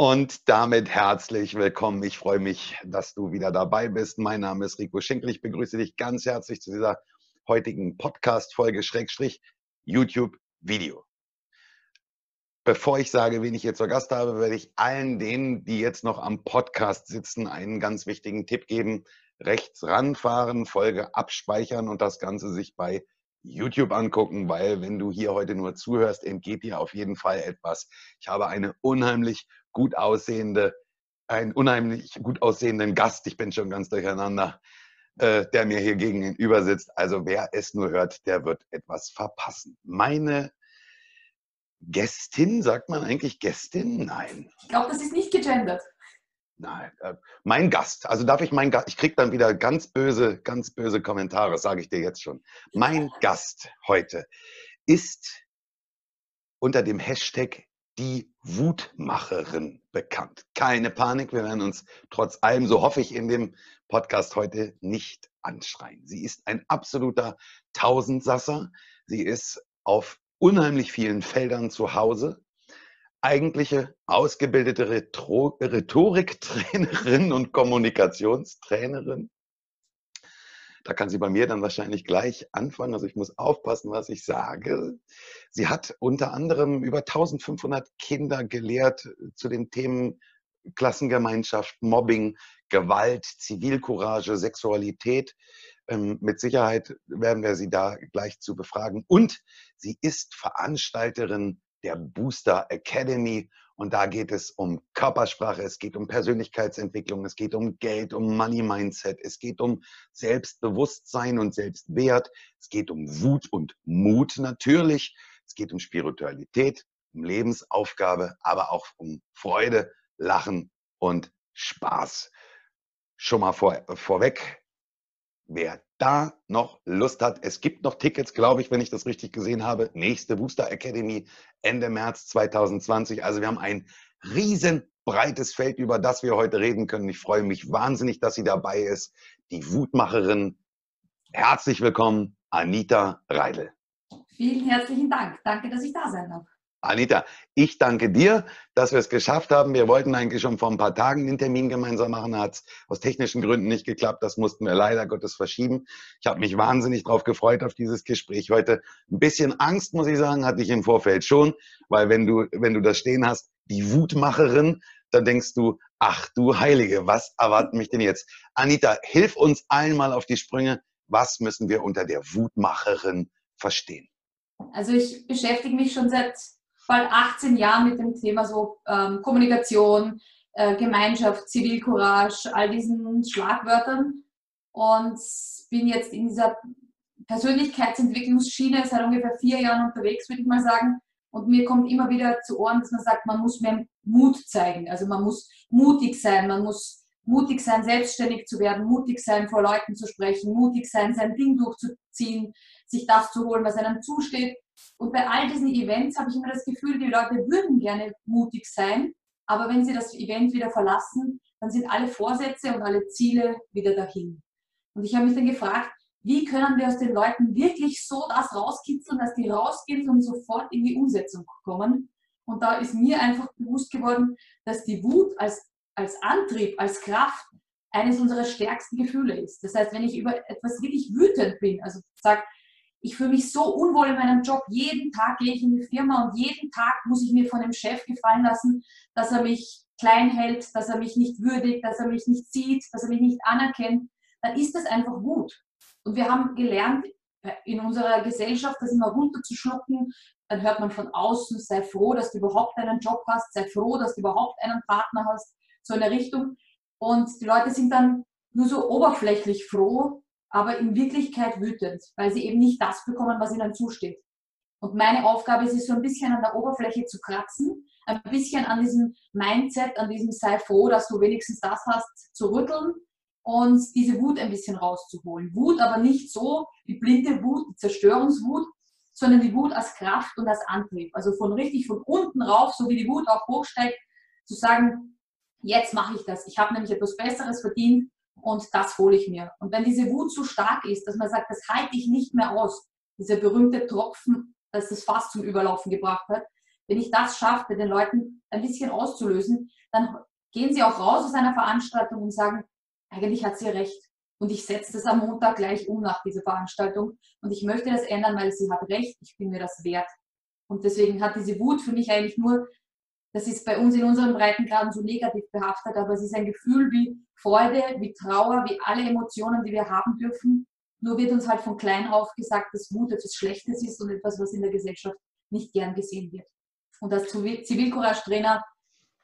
Und damit herzlich willkommen. Ich freue mich, dass du wieder dabei bist. Mein Name ist Rico Schinkel. Ich begrüße dich ganz herzlich zu dieser heutigen Podcast-Folge Schrägstrich YouTube-Video. Bevor ich sage, wen ich hier zur Gast habe, werde ich allen denen, die jetzt noch am Podcast sitzen, einen ganz wichtigen Tipp geben. Rechts ranfahren, Folge abspeichern und das Ganze sich bei YouTube angucken, weil wenn du hier heute nur zuhörst, entgeht dir auf jeden Fall etwas. Ich habe eine unheimlich gut aussehende, einen unheimlich gut aussehenden Gast. Ich bin schon ganz durcheinander, äh, der mir hier gegenüber sitzt. Also wer es nur hört, der wird etwas verpassen. Meine Gästin, sagt man eigentlich Gästin? Nein. Ich glaube, das ist nicht gegendert. Nein, äh, mein Gast. Also darf ich mein Gast, ich kriege dann wieder ganz böse, ganz böse Kommentare, sage ich dir jetzt schon. Mein Gast heute ist unter dem Hashtag die Wutmacherin bekannt. Keine Panik, wir werden uns trotz allem, so hoffe ich, in dem Podcast heute nicht anschreien. Sie ist ein absoluter Tausendsasser. Sie ist auf unheimlich vielen Feldern zu Hause. Eigentliche ausgebildete Rhetoriktrainerin und Kommunikationstrainerin. Da kann sie bei mir dann wahrscheinlich gleich anfangen. Also ich muss aufpassen, was ich sage. Sie hat unter anderem über 1500 Kinder gelehrt zu den Themen Klassengemeinschaft, Mobbing, Gewalt, Zivilcourage, Sexualität. Ähm, mit Sicherheit werden wir sie da gleich zu befragen. Und sie ist Veranstalterin der Booster Academy und da geht es um Körpersprache, es geht um Persönlichkeitsentwicklung, es geht um Geld, um Money Mindset, es geht um Selbstbewusstsein und Selbstwert, es geht um Wut und Mut natürlich, es geht um Spiritualität, um Lebensaufgabe, aber auch um Freude, Lachen und Spaß. Schon mal vor, vorweg, wer da noch Lust hat, es gibt noch Tickets, glaube ich, wenn ich das richtig gesehen habe. Nächste Booster Academy Ende März 2020. Also wir haben ein riesen breites Feld, über das wir heute reden können. Ich freue mich wahnsinnig, dass sie dabei ist. Die Wutmacherin. Herzlich willkommen, Anita Reidel. Vielen herzlichen Dank. Danke, dass ich da sein darf. Anita, ich danke dir, dass wir es geschafft haben. Wir wollten eigentlich schon vor ein paar Tagen den Termin gemeinsam machen, hat es aus technischen Gründen nicht geklappt. Das mussten wir leider Gottes verschieben. Ich habe mich wahnsinnig darauf gefreut auf dieses Gespräch heute. Ein bisschen Angst, muss ich sagen, hatte ich im Vorfeld schon, weil wenn du, wenn du das stehen hast, die Wutmacherin, dann denkst du, ach du Heilige, was erwartet mich denn jetzt? Anita, hilf uns allen mal auf die Sprünge. Was müssen wir unter der Wutmacherin verstehen? Also ich beschäftige mich schon seit bald 18 Jahren mit dem Thema so ähm, Kommunikation, äh, Gemeinschaft, Zivilcourage, all diesen Schlagwörtern und bin jetzt in dieser Persönlichkeitsentwicklungsschiene seit ungefähr vier Jahren unterwegs, würde ich mal sagen. Und mir kommt immer wieder zu Ohren, dass man sagt, man muss mehr Mut zeigen. Also man muss mutig sein, man muss mutig sein, selbstständig zu werden, mutig sein, vor Leuten zu sprechen, mutig sein, sein Ding durchzuziehen, sich das zu holen, was einem zusteht. Und bei all diesen Events habe ich immer das Gefühl, die Leute würden gerne mutig sein, aber wenn sie das Event wieder verlassen, dann sind alle Vorsätze und alle Ziele wieder dahin. Und ich habe mich dann gefragt, wie können wir aus den Leuten wirklich so das rauskitzeln, dass die rausgehen und sofort in die Umsetzung kommen? Und da ist mir einfach bewusst geworden, dass die Wut als, als Antrieb, als Kraft eines unserer stärksten Gefühle ist. Das heißt, wenn ich über etwas wirklich wütend bin, also sage, ich fühle mich so unwohl in meinem Job. Jeden Tag gehe ich in die Firma und jeden Tag muss ich mir von dem Chef gefallen lassen, dass er mich klein hält, dass er mich nicht würdigt, dass er mich nicht sieht, dass er mich nicht anerkennt. Dann ist das einfach Wut. Und wir haben gelernt, in unserer Gesellschaft das immer runterzuschlucken. Dann hört man von außen, sei froh, dass du überhaupt einen Job hast, sei froh, dass du überhaupt einen Partner hast, so in der Richtung. Und die Leute sind dann nur so oberflächlich froh, aber in Wirklichkeit wütend, weil sie eben nicht das bekommen, was ihnen zusteht. Und meine Aufgabe ist es, so ein bisschen an der Oberfläche zu kratzen, ein bisschen an diesem Mindset, an diesem sei froh, dass du wenigstens das hast, zu rütteln und diese Wut ein bisschen rauszuholen. Wut aber nicht so die blinde Wut, die Zerstörungswut, sondern die Wut als Kraft und als Antrieb. Also von richtig von unten rauf, so wie die Wut auch hochsteigt, zu sagen, jetzt mache ich das. Ich habe nämlich etwas Besseres verdient und das hole ich mir. Und wenn diese Wut so stark ist, dass man sagt, das halte ich nicht mehr aus, dieser berühmte Tropfen, das das Fass zum Überlaufen gebracht hat, wenn ich das schaffe, bei den Leuten ein bisschen auszulösen, dann gehen sie auch raus aus einer Veranstaltung und sagen, eigentlich hat sie recht. Und ich setze das am Montag gleich um nach dieser Veranstaltung. Und ich möchte das ändern, weil sie hat recht, ich bin mir das wert. Und deswegen hat diese Wut für mich eigentlich nur das ist bei uns in unseren Breitengraden so negativ behaftet, aber es ist ein Gefühl wie Freude, wie Trauer, wie alle Emotionen, die wir haben dürfen. Nur wird uns halt von klein auf gesagt, dass Wut etwas Schlechtes ist und etwas, was in der Gesellschaft nicht gern gesehen wird. Und als Zivilcourage-Trainer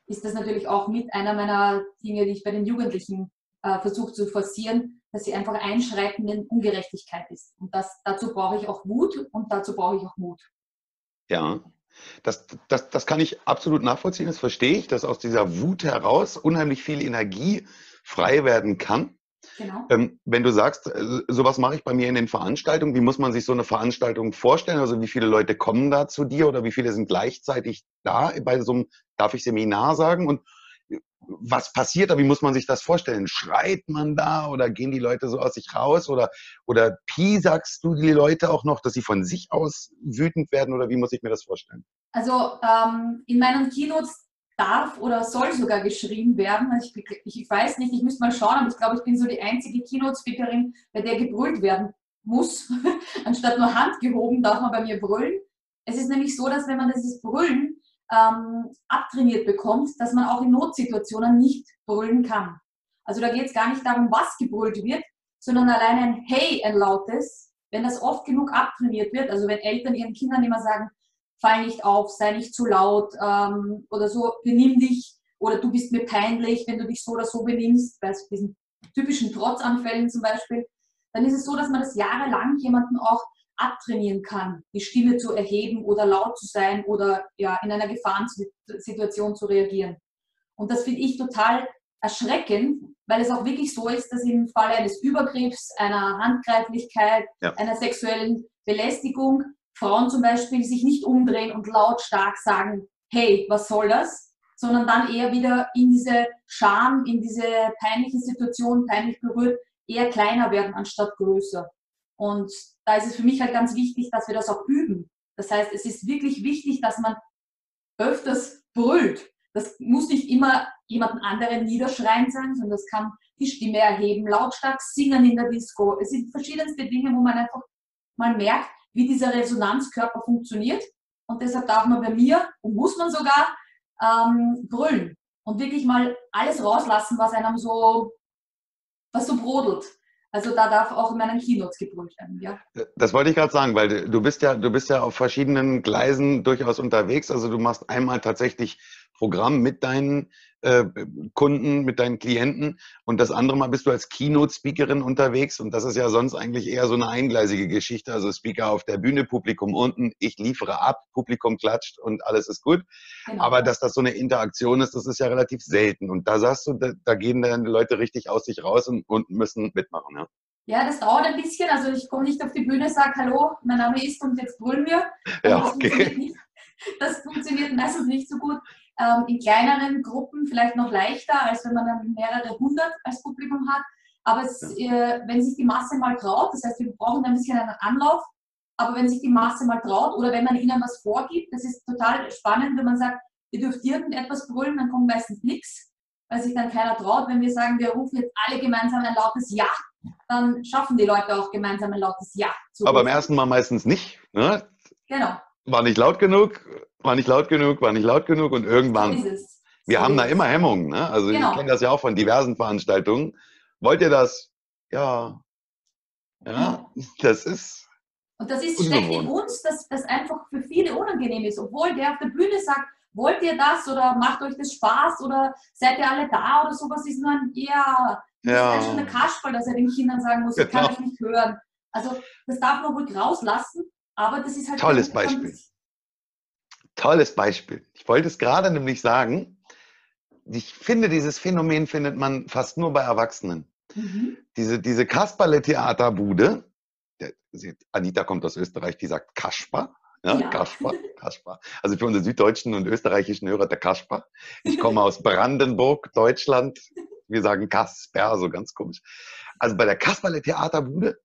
ist das natürlich auch mit einer meiner Dinge, die ich bei den Jugendlichen äh, versuche zu forcieren, dass sie einfach einschreiten, wenn Ungerechtigkeit ist. Und das, dazu brauche ich auch Wut und dazu brauche ich auch Mut. Ja, das, das, das kann ich absolut nachvollziehen, das verstehe ich, dass aus dieser Wut heraus unheimlich viel Energie frei werden kann. Genau. Ähm, wenn du sagst, äh, sowas mache ich bei mir in den Veranstaltungen, wie muss man sich so eine Veranstaltung vorstellen? Also wie viele Leute kommen da zu dir oder wie viele sind gleichzeitig da bei so einem, darf ich Seminar sagen? Und was passiert da? Wie muss man sich das vorstellen? Schreit man da oder gehen die Leute so aus sich raus? Oder, oder piesagst du die Leute auch noch, dass sie von sich aus wütend werden? Oder wie muss ich mir das vorstellen? Also ähm, in meinen Keynotes darf oder soll sogar geschrien werden. Also ich, ich, weiß nicht, ich müsste mal schauen, aber ich glaube, ich bin so die einzige Keynote-Speakerin, bei der gebrüllt werden muss. Anstatt nur Hand gehoben darf man bei mir brüllen. Es ist nämlich so, dass wenn man dieses Brüllen ähm, abtrainiert bekommt, dass man auch in Notsituationen nicht brüllen kann. Also da geht es gar nicht darum, was gebrüllt wird, sondern allein ein Hey, ein lautes, wenn das oft genug abtrainiert wird, also wenn Eltern ihren Kindern immer sagen, fall nicht auf, sei nicht zu laut ähm, oder so, benimm dich oder du bist mir peinlich, wenn du dich so oder so benimmst, bei diesen typischen Trotzanfällen zum Beispiel, dann ist es so, dass man das jahrelang jemanden auch abtrainieren kann, die Stimme zu erheben oder laut zu sein oder ja, in einer Gefahrensituation zu reagieren. Und das finde ich total erschreckend, weil es auch wirklich so ist, dass im Falle eines Übergriffs, einer Handgreiflichkeit, ja. einer sexuellen Belästigung Frauen zum Beispiel sich nicht umdrehen und lautstark sagen, hey, was soll das? Sondern dann eher wieder in diese Scham, in diese peinliche Situation, peinlich berührt, eher kleiner werden anstatt größer. Und da ist es für mich halt ganz wichtig, dass wir das auch üben. Das heißt, es ist wirklich wichtig, dass man öfters brüllt. Das muss nicht immer jemanden anderen niederschreien sein, sondern das kann die Stimme erheben, lautstark singen in der Disco. Es sind verschiedenste Dinge, wo man einfach mal merkt, wie dieser Resonanzkörper funktioniert. Und deshalb darf man bei mir und muss man sogar ähm, brüllen und wirklich mal alles rauslassen, was einem so, was so brodelt. Also da darf auch in meinen Keynotes gebrüllt werden, ja. Das wollte ich gerade sagen, weil du bist ja, du bist ja auf verschiedenen Gleisen durchaus unterwegs. Also du machst einmal tatsächlich Programm mit deinen äh, Kunden, mit deinen Klienten und das andere Mal bist du als Keynote-Speakerin unterwegs und das ist ja sonst eigentlich eher so eine eingleisige Geschichte. Also Speaker auf der Bühne, Publikum unten, ich liefere ab, Publikum klatscht und alles ist gut. Genau. Aber dass das so eine Interaktion ist, das ist ja relativ selten. Und da sagst du, da, da gehen dann die Leute richtig aus sich raus und, und müssen mitmachen. Ja? Ja, das dauert ein bisschen. Also ich komme nicht auf die Bühne, sage Hallo, mein Name ist und jetzt brüllen wir. Ja, okay. Das funktioniert meistens nicht so gut. Ähm, in kleineren Gruppen vielleicht noch leichter, als wenn man dann mehrere hundert als Publikum hat. Aber es, äh, wenn sich die Masse mal traut, das heißt, wir brauchen ein bisschen einen Anlauf, aber wenn sich die Masse mal traut oder wenn man ihnen was vorgibt, das ist total spannend, wenn man sagt, ihr dürft irgendetwas brüllen, dann kommt meistens nichts, weil sich dann keiner traut. Wenn wir sagen, wir rufen jetzt alle gemeinsam ein lautes Ja, dann schaffen die Leute auch gemeinsam ein lautes Ja. Zu Aber beim ersten Mal meistens nicht. Ne? Genau. War nicht laut genug, war nicht laut genug, war nicht laut genug und irgendwann. So wir haben da immer Hemmungen. Ne? Also genau. ich kenne das ja auch von diversen Veranstaltungen. Wollt ihr das? Ja. Ja, das ist. Und das ist schlecht in uns, dass das einfach für viele unangenehm ist. Obwohl der auf der Bühne sagt, wollt ihr das oder macht euch das Spaß oder seid ihr alle da oder sowas, ist nur ein, ja, das ja. ist schon eine Kasperl, dass er den Kindern sagen muss, ich kann euch nicht hören. Also das darf man ruhig rauslassen, aber das ist halt... Tolles Beispiel. Tolles Beispiel. Ich wollte es gerade nämlich sagen, ich finde, dieses Phänomen findet man fast nur bei Erwachsenen. Mhm. Diese, diese Kasperle-Theaterbude, Anita kommt aus Österreich, die sagt Kasper. Ja, ja. Kasper, Kasper. Also für unsere süddeutschen und österreichischen Hörer der Kasper. Ich komme aus Brandenburg, Deutschland. Wir sagen Kasper, so ganz komisch. Also bei der Kasperle Theaterbude,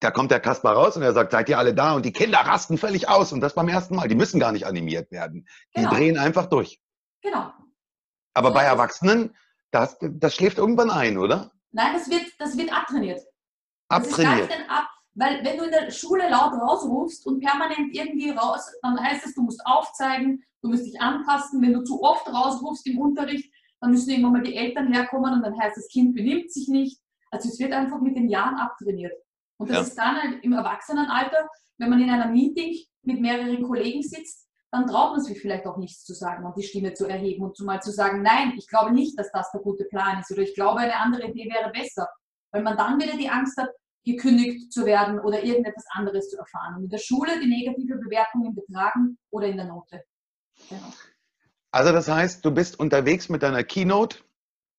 da kommt der Kasper raus und er sagt, seid ihr alle da? Und die Kinder rasten völlig aus. Und das beim ersten Mal. Die müssen gar nicht animiert werden. Die genau. drehen einfach durch. Genau. Aber bei Erwachsenen, das, das schläft irgendwann ein, oder? Nein, das wird, das wird abtrainiert. Abtrainiert. Ab, weil wenn du in der Schule laut rausrufst und permanent irgendwie raus, dann heißt es, du musst aufzeigen, du musst dich anpassen. Wenn du zu oft rausrufst im Unterricht, dann müssen irgendwann mal die Eltern herkommen und dann heißt das Kind benimmt sich nicht. Also es wird einfach mit den Jahren abtrainiert. Und das ja. ist dann halt im Erwachsenenalter, wenn man in einer Meeting mit mehreren Kollegen sitzt, dann traut man sich vielleicht auch nichts zu sagen und die Stimme zu erheben und zumal zu sagen, nein, ich glaube nicht, dass das der gute Plan ist oder ich glaube, eine andere Idee wäre besser. Weil man dann wieder die Angst hat, gekündigt zu werden oder irgendetwas anderes zu erfahren. Und in der Schule die negative Bewertung im Betragen oder in der Note. Genau. Also das heißt, du bist unterwegs mit deiner Keynote.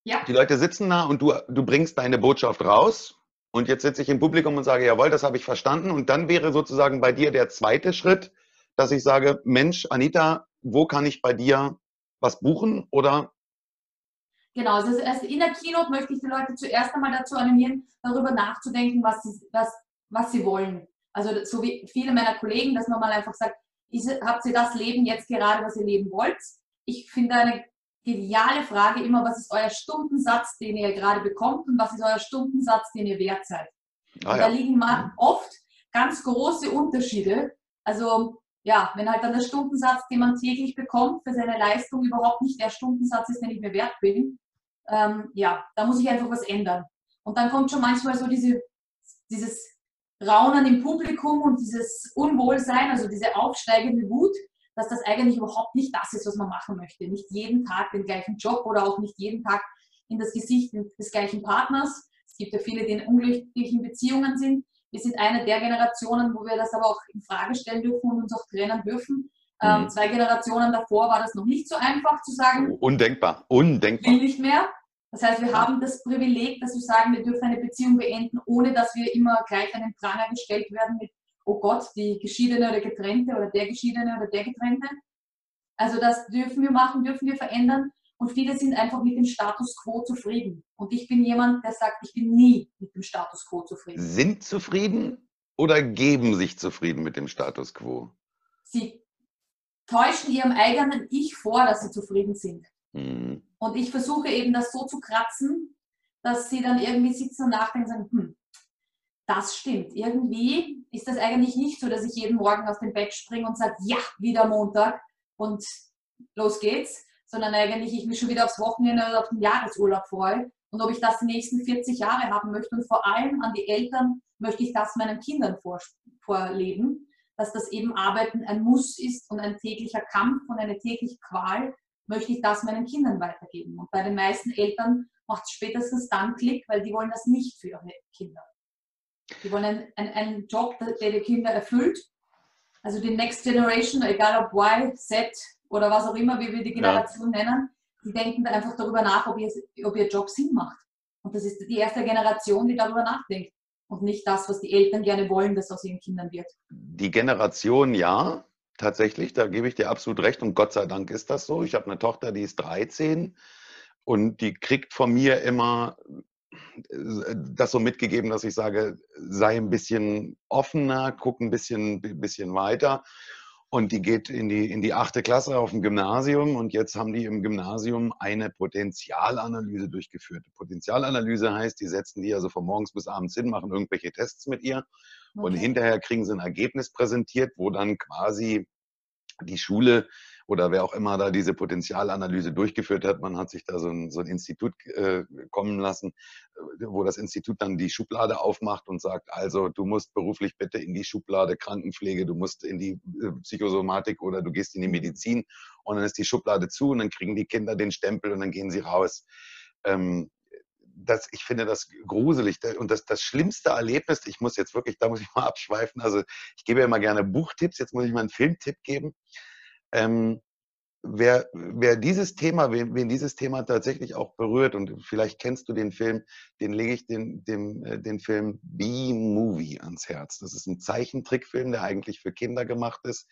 Ja. Die Leute sitzen da und du, du bringst deine Botschaft raus. Und jetzt sitze ich im Publikum und sage, jawohl, das habe ich verstanden. Und dann wäre sozusagen bei dir der zweite Schritt, dass ich sage, Mensch, Anita, wo kann ich bei dir was buchen oder Genau, also in der Keynote möchte ich die Leute zuerst einmal dazu animieren, darüber nachzudenken, was sie, was, was sie wollen. Also so wie viele meiner Kollegen, dass man mal einfach sagt, habt ihr das Leben jetzt gerade, was ihr leben wollt? Ich finde eine geniale Frage immer, was ist euer Stundensatz, den ihr gerade bekommt und was ist euer Stundensatz, den ihr wert seid? Ah, ja. Da liegen oft ganz große Unterschiede. Also ja, wenn halt dann der Stundensatz, den man täglich bekommt für seine Leistung überhaupt nicht der Stundensatz ist, den ich mir wert bin, ähm, ja, da muss ich einfach was ändern. Und dann kommt schon manchmal so diese, dieses Raunen im Publikum und dieses Unwohlsein, also diese aufsteigende Wut, dass das eigentlich überhaupt nicht das ist, was man machen möchte. Nicht jeden Tag den gleichen Job oder auch nicht jeden Tag in das Gesicht des gleichen Partners. Es gibt ja viele, die in unglücklichen Beziehungen sind. Wir sind eine der Generationen, wo wir das aber auch in Frage stellen dürfen und uns auch trennen dürfen. Ähm, mhm. zwei Generationen davor war das noch nicht so einfach zu sagen. Undenkbar, undenkbar. Will nicht mehr. Das heißt, wir haben das Privileg, dass wir sagen, wir dürfen eine Beziehung beenden, ohne dass wir immer gleich an den Pranger gestellt werden mit, oh Gott, die Geschiedene oder Getrennte oder der Geschiedene oder der Getrennte. Also das dürfen wir machen, dürfen wir verändern. Und viele sind einfach mit dem Status quo zufrieden. Und ich bin jemand, der sagt, ich bin nie mit dem Status quo zufrieden. Sind zufrieden oder geben sich zufrieden mit dem Status quo? Sie täuschen ihrem eigenen Ich vor, dass sie zufrieden sind. Mhm. Und ich versuche eben das so zu kratzen, dass sie dann irgendwie sitzen und nachdenken und sagen, hm, das stimmt. Irgendwie ist das eigentlich nicht so, dass ich jeden Morgen aus dem Bett springe und sage, ja, wieder Montag und los geht's, sondern eigentlich ich mich schon wieder aufs Wochenende oder auf den Jahresurlaub freue. Und ob ich das die nächsten 40 Jahre haben möchte und vor allem an die Eltern möchte ich das meinen Kindern vorleben, dass das eben Arbeiten ein Muss ist und ein täglicher Kampf und eine tägliche Qual möchte ich das meinen Kindern weitergeben. Und bei den meisten Eltern macht es spätestens dann Klick, weil die wollen das nicht für ihre Kinder. Die wollen einen, einen, einen Job, der die Kinder erfüllt. Also die Next Generation, egal ob Y, Z oder was auch immer, wie wir die Generation ja. nennen, die denken da einfach darüber nach, ob ihr, ob ihr Job Sinn macht. Und das ist die erste Generation, die darüber nachdenkt. Und nicht das, was die Eltern gerne wollen, dass aus ihren Kindern wird. Die Generation ja, tatsächlich, da gebe ich dir absolut recht und Gott sei Dank ist das so. Ich habe eine Tochter, die ist 13 und die kriegt von mir immer das so mitgegeben, dass ich sage, sei ein bisschen offener, guck ein bisschen, bisschen weiter. Und die geht in die, in die achte Klasse auf dem Gymnasium und jetzt haben die im Gymnasium eine Potenzialanalyse durchgeführt. Potenzialanalyse heißt, die setzen die also von morgens bis abends hin, machen irgendwelche Tests mit ihr okay. und hinterher kriegen sie ein Ergebnis präsentiert, wo dann quasi die Schule oder wer auch immer da diese Potenzialanalyse durchgeführt hat, man hat sich da so ein, so ein Institut äh, kommen lassen, äh, wo das Institut dann die Schublade aufmacht und sagt, also du musst beruflich bitte in die Schublade Krankenpflege, du musst in die äh, Psychosomatik oder du gehst in die Medizin und dann ist die Schublade zu und dann kriegen die Kinder den Stempel und dann gehen sie raus. Ähm, das, ich finde das gruselig. Und das, das schlimmste Erlebnis, ich muss jetzt wirklich, da muss ich mal abschweifen, also ich gebe ja immer gerne Buchtipps, jetzt muss ich mal einen Filmtipp geben. Ähm, wer, wer dieses Thema, wen, wen, dieses Thema tatsächlich auch berührt, und vielleicht kennst du den Film, den lege ich den, dem, äh, den Film B-Movie ans Herz. Das ist ein Zeichentrickfilm, der eigentlich für Kinder gemacht ist.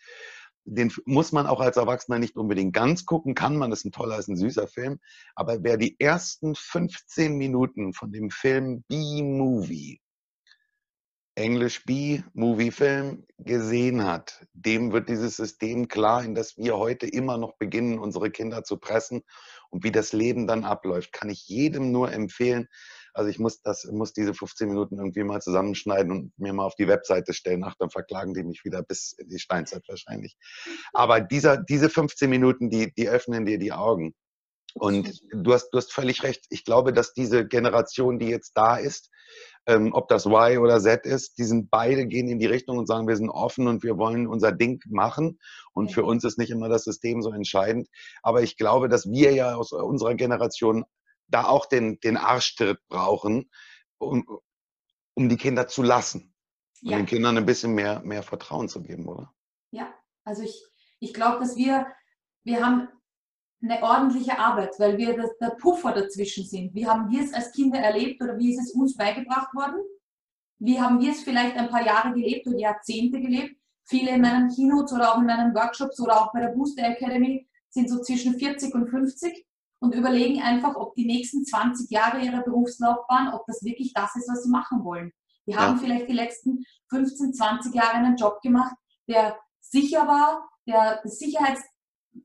Den muss man auch als Erwachsener nicht unbedingt ganz gucken, kann man, das ist ein toller, ist ein süßer Film. Aber wer die ersten 15 Minuten von dem Film B-Movie English B, Movie Film, gesehen hat, dem wird dieses System klar, in das wir heute immer noch beginnen, unsere Kinder zu pressen und wie das Leben dann abläuft, kann ich jedem nur empfehlen. Also ich muss das, muss diese 15 Minuten irgendwie mal zusammenschneiden und mir mal auf die Webseite stellen. Ach, dann verklagen die mich wieder bis in die Steinzeit wahrscheinlich. Aber dieser, diese 15 Minuten, die, die öffnen dir die Augen. Und du hast, du hast völlig recht. Ich glaube, dass diese Generation, die jetzt da ist, ähm, ob das Y oder Z ist, die sind beide gehen in die Richtung und sagen, wir sind offen und wir wollen unser Ding machen. Und für uns ist nicht immer das System so entscheidend. Aber ich glaube, dass wir ja aus unserer Generation da auch den, den Arschtritt brauchen, um, um die Kinder zu lassen. Und ja. den Kindern ein bisschen mehr, mehr Vertrauen zu geben, oder? Ja, also ich, ich glaube, dass wir, wir haben eine ordentliche Arbeit, weil wir das, der Puffer dazwischen sind. Wie haben wir es als Kinder erlebt oder wie ist es uns beigebracht worden? Wie haben wir es vielleicht ein paar Jahre gelebt oder Jahrzehnte gelebt? Viele in meinen Keynotes oder auch in meinen Workshops oder auch bei der Booster Academy sind so zwischen 40 und 50 und überlegen einfach, ob die nächsten 20 Jahre ihrer Berufslaufbahn, ob das wirklich das ist, was sie machen wollen. Die ja. haben vielleicht die letzten 15, 20 Jahre einen Job gemacht, der sicher war, der das Sicherheits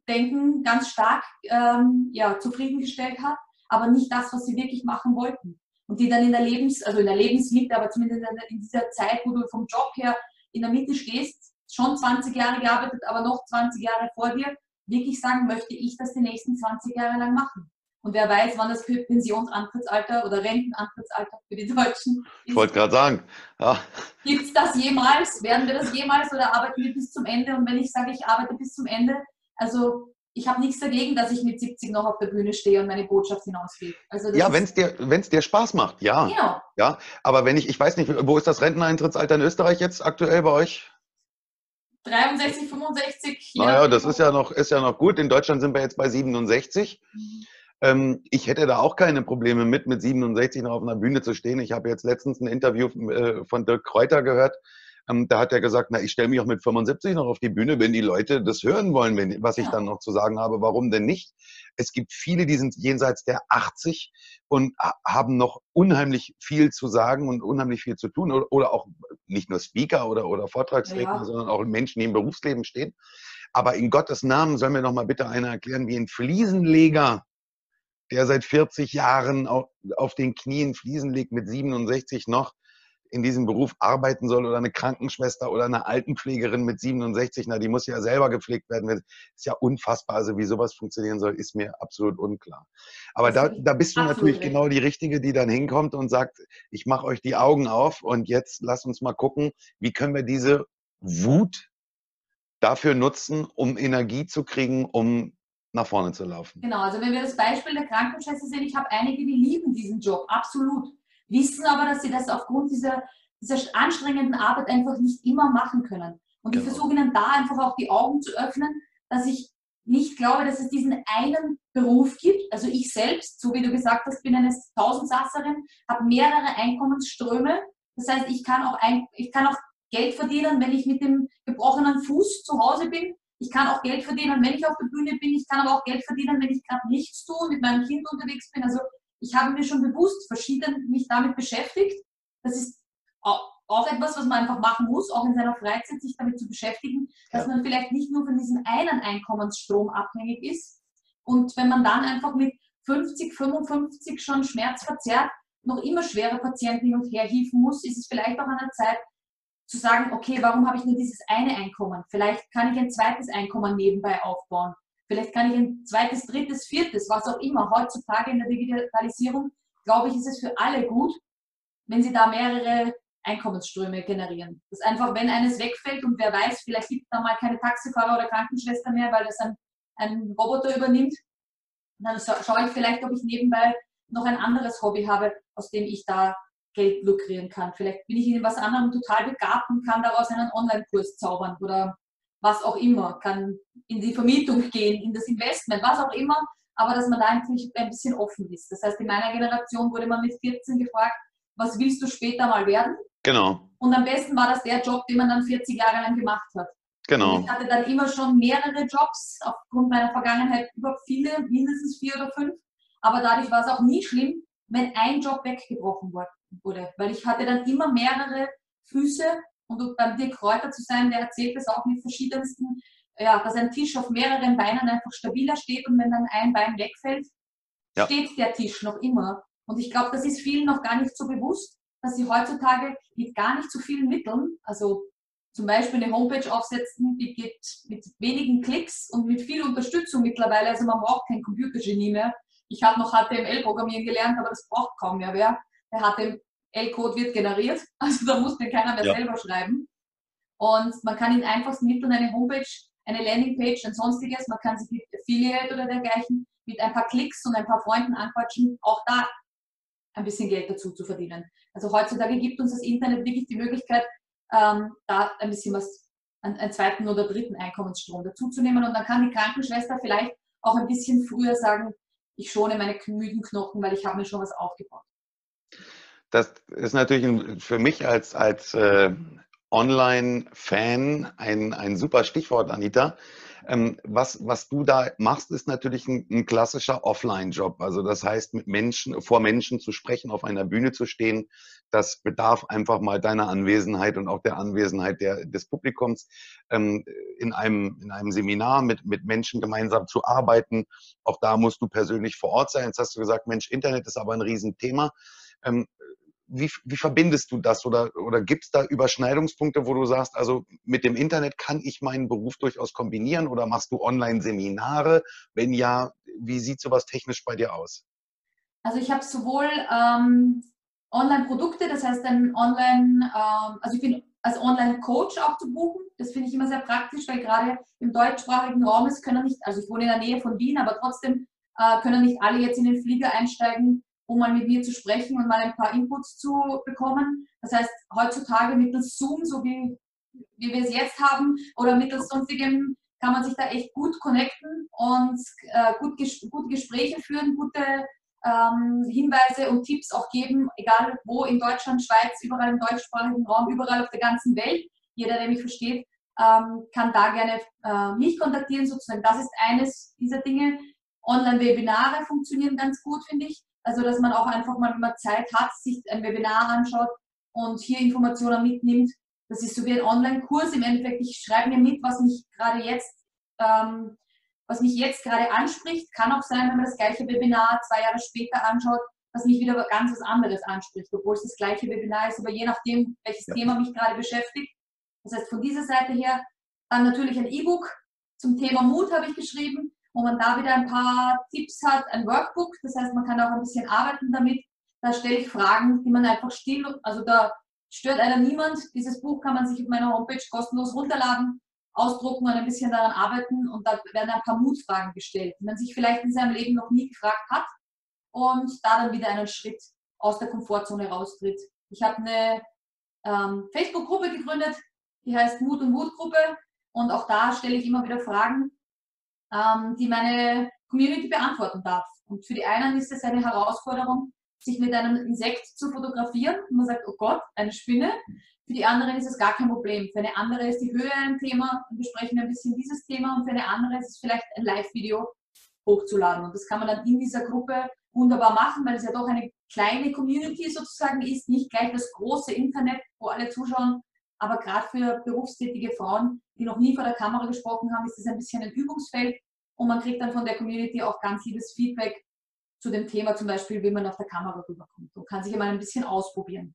Denken ganz stark ähm, ja, zufriedengestellt hat, aber nicht das, was sie wirklich machen wollten. Und die dann in der Lebens, also in der Lebensmitte, aber zumindest in dieser Zeit, wo du vom Job her in der Mitte stehst, schon 20 Jahre gearbeitet, aber noch 20 Jahre vor dir, wirklich sagen, möchte ich das die nächsten 20 Jahre lang machen. Und wer weiß, wann das Pensionsantrittsalter oder Rentenantrittsalter für die Deutschen ist. Ich wollte gerade sagen, ja. Gibt es das jemals? Werden wir das jemals oder arbeiten wir bis zum Ende? Und wenn ich sage, ich arbeite bis zum Ende, also ich habe nichts dagegen, dass ich mit 70 noch auf der Bühne stehe und meine Botschaft hinausgehe. Also ja, wenn es dir, wenn's dir Spaß macht, ja. Genau. Ja, aber wenn ich, ich weiß nicht, wo ist das Renteneintrittsalter in Österreich jetzt aktuell bei euch? 63, 65. Naja, das ist ja, noch, ist ja noch gut. In Deutschland sind wir jetzt bei 67. Mhm. Ähm, ich hätte da auch keine Probleme mit, mit 67 noch auf einer Bühne zu stehen. Ich habe jetzt letztens ein Interview äh, von Dirk Kräuter gehört, ähm, da hat er gesagt, na, ich stelle mich auch mit 75 noch auf die Bühne, wenn die Leute das hören wollen, wenn, was ich dann noch zu sagen habe. Warum denn nicht? Es gibt viele, die sind jenseits der 80 und haben noch unheimlich viel zu sagen und unheimlich viel zu tun oder, oder auch nicht nur Speaker oder, oder Vortragsredner, ja. sondern auch Menschen, die im Berufsleben stehen. Aber in Gottes Namen soll mir noch mal bitte einer erklären, wie ein Fliesenleger der seit 40 Jahren auf, auf den Knien Fliesen legt, mit 67 noch, in diesem Beruf arbeiten soll oder eine Krankenschwester oder eine Altenpflegerin mit 67, na, die muss ja selber gepflegt werden. Ist ja unfassbar. Also wie sowas funktionieren soll, ist mir absolut unklar. Aber da, da bist du natürlich richtig. genau die Richtige, die dann hinkommt und sagt, ich mache euch die Augen auf und jetzt lass uns mal gucken, wie können wir diese Wut dafür nutzen, um Energie zu kriegen, um nach vorne zu laufen. Genau, also wenn wir das Beispiel der Krankenschwester sehen, ich habe einige, die lieben diesen Job, absolut wissen aber, dass sie das aufgrund dieser, dieser anstrengenden Arbeit einfach nicht immer machen können. Und genau. ich versuche ihnen da einfach auch die Augen zu öffnen, dass ich nicht glaube, dass es diesen einen Beruf gibt. Also ich selbst, so wie du gesagt hast, bin eine Tausendsasserin, habe mehrere Einkommensströme. Das heißt, ich kann auch, ein, ich kann auch Geld verdienen, wenn ich mit dem gebrochenen Fuß zu Hause bin. Ich kann auch Geld verdienen, wenn ich auf der Bühne bin. Ich kann aber auch Geld verdienen, wenn ich gerade nichts tue, mit meinem Kind unterwegs bin. Also ich habe mir schon bewusst verschieden mich damit beschäftigt. Das ist auch etwas, was man einfach machen muss, auch in seiner Freizeit sich damit zu beschäftigen, dass man vielleicht nicht nur von diesem einen Einkommensstrom abhängig ist. Und wenn man dann einfach mit 50, 55 schon schmerzverzerrt noch immer schwere Patienten hin und her hieven muss, ist es vielleicht auch an der Zeit zu sagen, okay, warum habe ich nur dieses eine Einkommen? Vielleicht kann ich ein zweites Einkommen nebenbei aufbauen. Vielleicht kann ich ein zweites, drittes, viertes, was auch immer. Heutzutage in der Digitalisierung, glaube ich, ist es für alle gut, wenn sie da mehrere Einkommensströme generieren. Das einfach, wenn eines wegfällt und wer weiß, vielleicht gibt es da mal keine Taxifahrer oder Krankenschwester mehr, weil das ein, ein Roboter übernimmt, dann schaue ich vielleicht, ob ich nebenbei noch ein anderes Hobby habe, aus dem ich da Geld lukrieren kann. Vielleicht bin ich in was anderem total begabt und kann daraus einen Online-Kurs zaubern oder was auch immer, kann in die Vermietung gehen, in das Investment, was auch immer, aber dass man da eigentlich ein bisschen offen ist. Das heißt, in meiner Generation wurde man mit 14 gefragt, was willst du später mal werden? Genau. Und am besten war das der Job, den man dann 40 Jahre lang gemacht hat. Genau. Und ich hatte dann immer schon mehrere Jobs, aufgrund meiner Vergangenheit über viele, mindestens vier oder fünf. Aber dadurch war es auch nie schlimm, wenn ein Job weggebrochen wurde. Weil ich hatte dann immer mehrere Füße und beim Dirk Kräuter zu sein, der erzählt das auch mit verschiedensten, ja, dass ein Tisch auf mehreren Beinen einfach stabiler steht und wenn dann ein Bein wegfällt, ja. steht der Tisch noch immer. Und ich glaube, das ist vielen noch gar nicht so bewusst, dass sie heutzutage mit gar nicht so vielen Mitteln, also zum Beispiel eine Homepage aufsetzen, die geht mit wenigen Klicks und mit viel Unterstützung mittlerweile. Also man braucht kein Computergenie mehr. Ich habe noch HTML programmieren gelernt, aber das braucht kaum mehr wer. Der HTML-Code wird generiert, also da muss den keiner mehr ja. selber schreiben. Und man kann in einfachsten Mitteln eine Homepage, eine Landingpage, ein sonstiges, man kann sich mit Affiliate oder dergleichen mit ein paar Klicks und ein paar Freunden anquatschen, auch da ein bisschen Geld dazu zu verdienen. Also heutzutage gibt uns das Internet wirklich die Möglichkeit, ähm, da ein bisschen was, einen, einen zweiten oder dritten Einkommensstrom dazuzunehmen. Und dann kann die Krankenschwester vielleicht auch ein bisschen früher sagen, ich schone meine müden Knochen, weil ich habe mir schon was aufgebaut. Das ist natürlich für mich als, als äh, Online-Fan ein, ein super Stichwort, Anita. Ähm, was, was du da machst, ist natürlich ein, ein klassischer Offline-Job. Also das heißt, mit Menschen, vor Menschen zu sprechen, auf einer Bühne zu stehen, das bedarf einfach mal deiner Anwesenheit und auch der Anwesenheit der, des Publikums. Ähm, in, einem, in einem Seminar mit, mit Menschen gemeinsam zu arbeiten, auch da musst du persönlich vor Ort sein. Jetzt hast du gesagt, Mensch, Internet ist aber ein Riesenthema. Ähm, wie, wie verbindest du das oder, oder gibt es da Überschneidungspunkte, wo du sagst, also mit dem Internet kann ich meinen Beruf durchaus kombinieren oder machst du Online-Seminare? Wenn ja, wie sieht sowas technisch bei dir aus? Also ich habe sowohl ähm, Online-Produkte, das heißt ein Online, ähm, also ich bin als Online-Coach auch zu buchen. Das finde ich immer sehr praktisch, weil gerade im deutschsprachigen Raum ist, können nicht, also ich wohne in der Nähe von Wien, aber trotzdem äh, können nicht alle jetzt in den Flieger einsteigen um mal mit mir zu sprechen und mal ein paar Inputs zu bekommen. Das heißt, heutzutage mittels Zoom, so wie, wie wir es jetzt haben, oder mittels sonstigem, kann man sich da echt gut connecten und äh, gut, ges gute Gespräche führen, gute ähm, Hinweise und Tipps auch geben, egal wo, in Deutschland, Schweiz, überall im deutschsprachigen Raum, überall auf der ganzen Welt. Jeder, der mich versteht, ähm, kann da gerne äh, mich kontaktieren sozusagen. Das ist eines dieser Dinge. Online-Webinare funktionieren ganz gut, finde ich. Also, dass man auch einfach mal, wenn man Zeit hat, sich ein Webinar anschaut und hier Informationen mitnimmt. Das ist so wie ein Online-Kurs. Im Endeffekt, ich schreibe mir mit, was mich gerade jetzt, ähm, was mich jetzt gerade anspricht. Kann auch sein, wenn man das gleiche Webinar zwei Jahre später anschaut, dass mich wieder ganz was anderes anspricht, obwohl es das gleiche Webinar ist, aber je nachdem, welches ja. Thema mich gerade beschäftigt. Das heißt, von dieser Seite her dann natürlich ein E-Book zum Thema Mut habe ich geschrieben wo man da wieder ein paar Tipps hat, ein Workbook, das heißt, man kann auch ein bisschen arbeiten damit. Da stelle ich Fragen, die man einfach still, also da stört einer niemand. Dieses Buch kann man sich auf meiner Homepage kostenlos runterladen, ausdrucken und ein bisschen daran arbeiten und da werden ein paar Mutfragen gestellt, die man sich vielleicht in seinem Leben noch nie gefragt hat und da dann wieder einen Schritt aus der Komfortzone raustritt. Ich habe eine ähm, Facebook-Gruppe gegründet, die heißt Mut und Mut-Gruppe und auch da stelle ich immer wieder Fragen, ähm, die meine Community beantworten darf. Und für die einen ist es eine Herausforderung, sich mit einem Insekt zu fotografieren. Und man sagt, oh Gott, eine Spinne. Für die anderen ist es gar kein Problem. Für eine andere ist die Höhe ein Thema und wir sprechen ein bisschen dieses Thema. Und für eine andere ist es vielleicht ein Live-Video hochzuladen. Und das kann man dann in dieser Gruppe wunderbar machen, weil es ja doch eine kleine Community sozusagen ist, nicht gleich das große Internet, wo alle zuschauen. Aber gerade für berufstätige Frauen, die noch nie vor der Kamera gesprochen haben, ist das ein bisschen ein Übungsfeld. Und man kriegt dann von der Community auch ganz liebes Feedback zu dem Thema, zum Beispiel, wie man auf der Kamera rüberkommt. Und kann sich immer ein bisschen ausprobieren.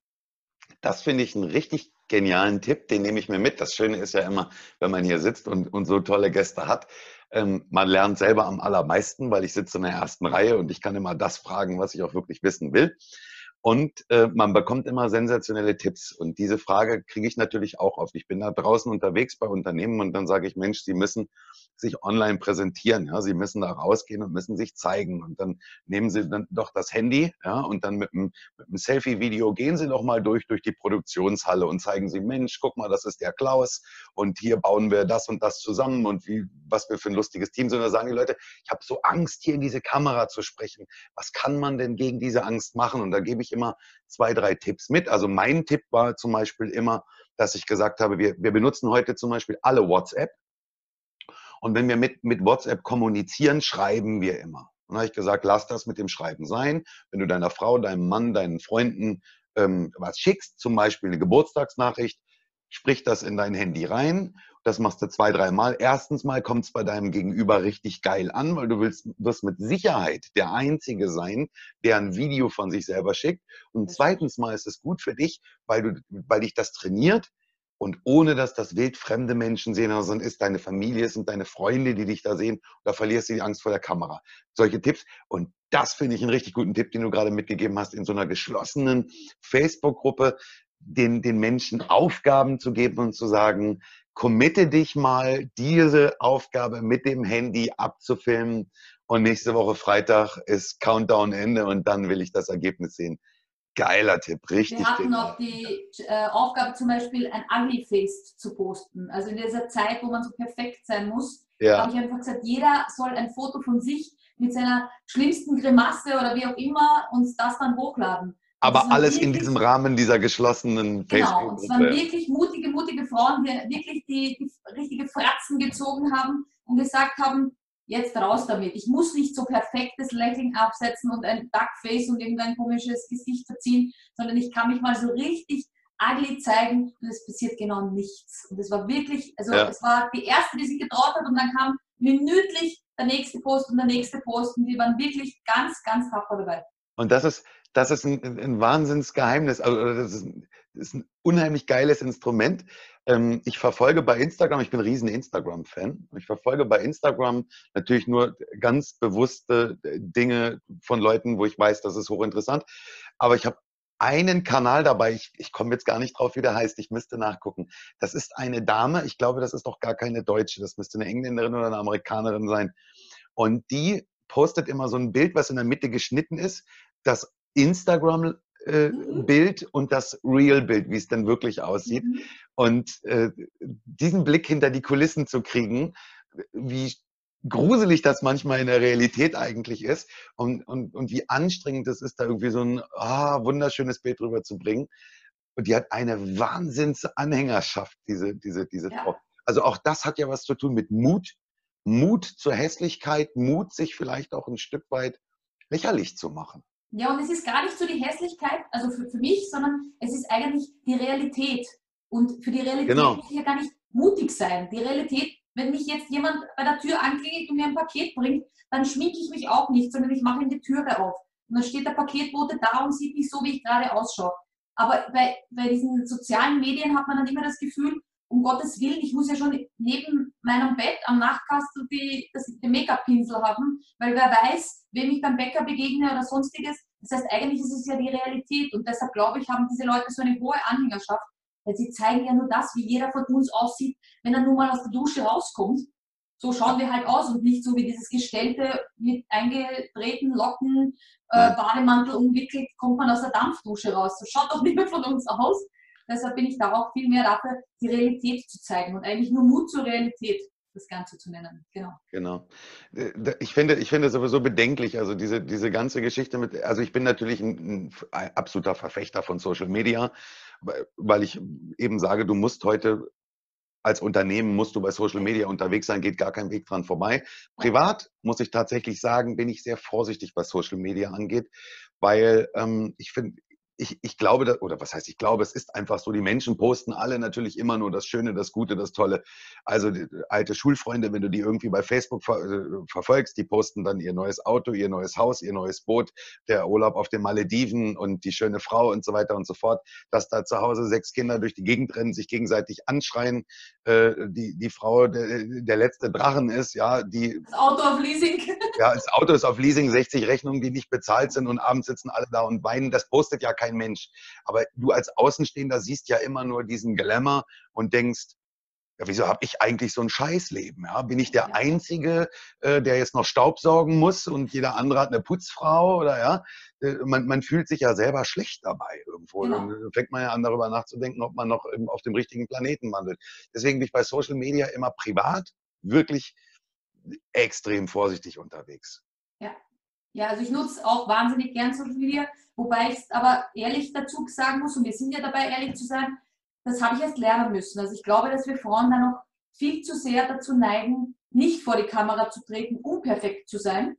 Das finde ich einen richtig genialen Tipp, den nehme ich mir mit. Das Schöne ist ja immer, wenn man hier sitzt und, und so tolle Gäste hat, ähm, man lernt selber am allermeisten, weil ich sitze in der ersten Reihe und ich kann immer das fragen, was ich auch wirklich wissen will. Und äh, man bekommt immer sensationelle Tipps. Und diese Frage kriege ich natürlich auch oft. Ich bin da draußen unterwegs bei Unternehmen und dann sage ich, Mensch, Sie müssen sich online präsentieren. Ja, sie müssen da rausgehen und müssen sich zeigen. Und dann nehmen sie dann doch das Handy, ja, und dann mit einem, einem Selfie-Video gehen sie doch mal durch, durch die Produktionshalle und zeigen sie, Mensch, guck mal, das ist der Klaus und hier bauen wir das und das zusammen und wie, was wir für ein lustiges Team sind. Da sagen die Leute, ich habe so Angst, hier in diese Kamera zu sprechen. Was kann man denn gegen diese Angst machen? Und da gebe ich immer zwei, drei Tipps mit. Also mein Tipp war zum Beispiel immer, dass ich gesagt habe, wir, wir benutzen heute zum Beispiel alle WhatsApp. Und wenn wir mit, mit WhatsApp kommunizieren, schreiben wir immer. Und dann habe ich gesagt, lass das mit dem Schreiben sein. Wenn du deiner Frau, deinem Mann, deinen Freunden ähm, was schickst, zum Beispiel eine Geburtstagsnachricht, sprich das in dein Handy rein. Das machst du zwei, dreimal. Erstens mal kommt es bei deinem Gegenüber richtig geil an, weil du willst, wirst mit Sicherheit der Einzige sein, der ein Video von sich selber schickt. Und zweitens mal ist es gut für dich, weil, du, weil dich das trainiert, und ohne dass das wildfremde Menschen sehen, sondern ist deine Familie, es sind deine Freunde, die dich da sehen, da verlierst du die Angst vor der Kamera. Solche Tipps. Und das finde ich einen richtig guten Tipp, den du gerade mitgegeben hast, in so einer geschlossenen Facebook-Gruppe den, den Menschen Aufgaben zu geben und zu sagen, committe dich mal, diese Aufgabe mit dem Handy abzufilmen und nächste Woche Freitag ist Countdown Ende und dann will ich das Ergebnis sehen. Geiler Tipp, richtig. Wir hatten noch die äh, Aufgabe zum Beispiel ein Ugly Face zu posten. Also in dieser Zeit, wo man so perfekt sein muss, ja. habe ich einfach gesagt, jeder soll ein Foto von sich mit seiner schlimmsten Grimasse oder wie auch immer uns das dann hochladen. Aber alles wirklich, in diesem Rahmen dieser geschlossenen Facebook. Genau, und es waren wirklich mutige, mutige Frauen, die wirklich die, die richtige Fratzen gezogen haben und gesagt haben, jetzt raus damit. Ich muss nicht so perfektes Lächeln absetzen und ein Duckface und irgendein komisches Gesicht verziehen, sondern ich kann mich mal so richtig ugly zeigen und es passiert genau nichts. Und es war wirklich, also ja. es war die erste, die sich getraut hat und dann kam minütlich der nächste Post und der nächste Post und die waren wirklich ganz, ganz tapfer dabei. Und das ist, das ist ein, ein Wahnsinnsgeheimnis. Also das ist, das ist ein unheimlich geiles Instrument. Ähm, ich verfolge bei Instagram, ich bin ein riesen Instagram-Fan. Ich verfolge bei Instagram natürlich nur ganz bewusste äh, Dinge von Leuten, wo ich weiß, das ist hochinteressant. Aber ich habe einen Kanal dabei, ich, ich komme jetzt gar nicht drauf, wie der heißt, ich müsste nachgucken. Das ist eine Dame, ich glaube, das ist doch gar keine Deutsche, das müsste eine Engländerin oder eine Amerikanerin sein. Und die postet immer so ein Bild, was in der Mitte geschnitten ist, das Instagram-Bild äh, mhm. und das Real-Bild, wie es denn wirklich aussieht. Mhm. Und äh, diesen Blick hinter die Kulissen zu kriegen, wie gruselig das manchmal in der Realität eigentlich ist und, und, und wie anstrengend es ist, da irgendwie so ein ah, wunderschönes Bild drüber zu bringen. Und die hat eine Wahnsinnsanhängerschaft, diese, diese, diese ja. Frau. Also auch das hat ja was zu tun mit Mut. Mut zur Hässlichkeit, Mut, sich vielleicht auch ein Stück weit lächerlich zu machen. Ja, und es ist gar nicht so die Hässlichkeit, also für, für mich, sondern es ist eigentlich die Realität. Und für die Realität genau. muss ich ja gar nicht mutig sein. Die Realität, wenn mich jetzt jemand bei der Tür anklingelt und mir ein Paket bringt, dann schminke ich mich auch nicht, sondern ich mache ihm die Türe auf. Und dann steht der Paketbote da und sieht mich so, wie ich gerade ausschaue. Aber bei, bei diesen sozialen Medien hat man dann immer das Gefühl, um Gottes Willen, ich muss ja schon neben meinem Bett am Nachtkastel die, den Make-up-Pinsel haben, weil wer weiß, wem ich beim Bäcker begegne oder sonstiges. Das heißt, eigentlich ist es ja die Realität und deshalb glaube ich, haben diese Leute so eine hohe Anhängerschaft, weil sie zeigen ja nur das, wie jeder von uns aussieht, wenn er nun mal aus der Dusche rauskommt. So schauen wir halt aus und nicht so wie dieses Gestellte mit eingedrehten Locken, äh, Bademantel umwickelt, kommt man aus der Dampfdusche raus. So schaut doch mehr von uns aus. Deshalb bin ich da auch viel mehr dafür, die Realität zu zeigen und eigentlich nur Mut zur Realität das Ganze zu nennen. Genau. Genau. Äh, ich finde, ich finde sowieso bedenklich, also diese, diese ganze Geschichte mit, also ich bin natürlich ein, ein absoluter Verfechter von Social Media, weil ich eben sage, du musst heute als Unternehmen musst du bei Social Media unterwegs sein, geht gar kein Weg dran vorbei. Privat muss ich tatsächlich sagen, bin ich sehr vorsichtig, was Social Media angeht, weil ähm, ich finde, ich, ich glaube, oder was heißt ich glaube, es ist einfach so, die Menschen posten alle natürlich immer nur das Schöne, das Gute, das Tolle. Also die, alte Schulfreunde, wenn du die irgendwie bei Facebook ver, äh, verfolgst, die posten dann ihr neues Auto, ihr neues Haus, ihr neues Boot, der Urlaub auf den Malediven und die schöne Frau und so weiter und so fort, dass da zu Hause sechs Kinder durch die Gegend rennen, sich gegenseitig anschreien, äh, die, die Frau der, der letzte Drachen ist, ja, die... Das Auto auf Leasing. Ja, das Auto ist auf Leasing, 60 Rechnungen, die nicht bezahlt sind und abends sitzen alle da und weinen. Das postet ja kein Mensch. Aber du als Außenstehender siehst ja immer nur diesen Glamour und denkst, ja, wieso habe ich eigentlich so ein Scheißleben? Ja? Bin ich der Einzige, äh, der jetzt noch Staub saugen muss und jeder andere hat eine Putzfrau? Oder ja, äh, man, man fühlt sich ja selber schlecht dabei irgendwo. Genau. Dann fängt man ja an, darüber nachzudenken, ob man noch auf dem richtigen Planeten wandelt. Deswegen bin ich bei Social Media immer privat wirklich extrem vorsichtig unterwegs. Ja, ja also ich nutze auch wahnsinnig gern Social Media, wobei ich es aber ehrlich dazu sagen muss, und wir sind ja dabei, ehrlich zu sein, das habe ich erst lernen müssen. Also ich glaube, dass wir Frauen da noch viel zu sehr dazu neigen, nicht vor die Kamera zu treten, unperfekt zu sein.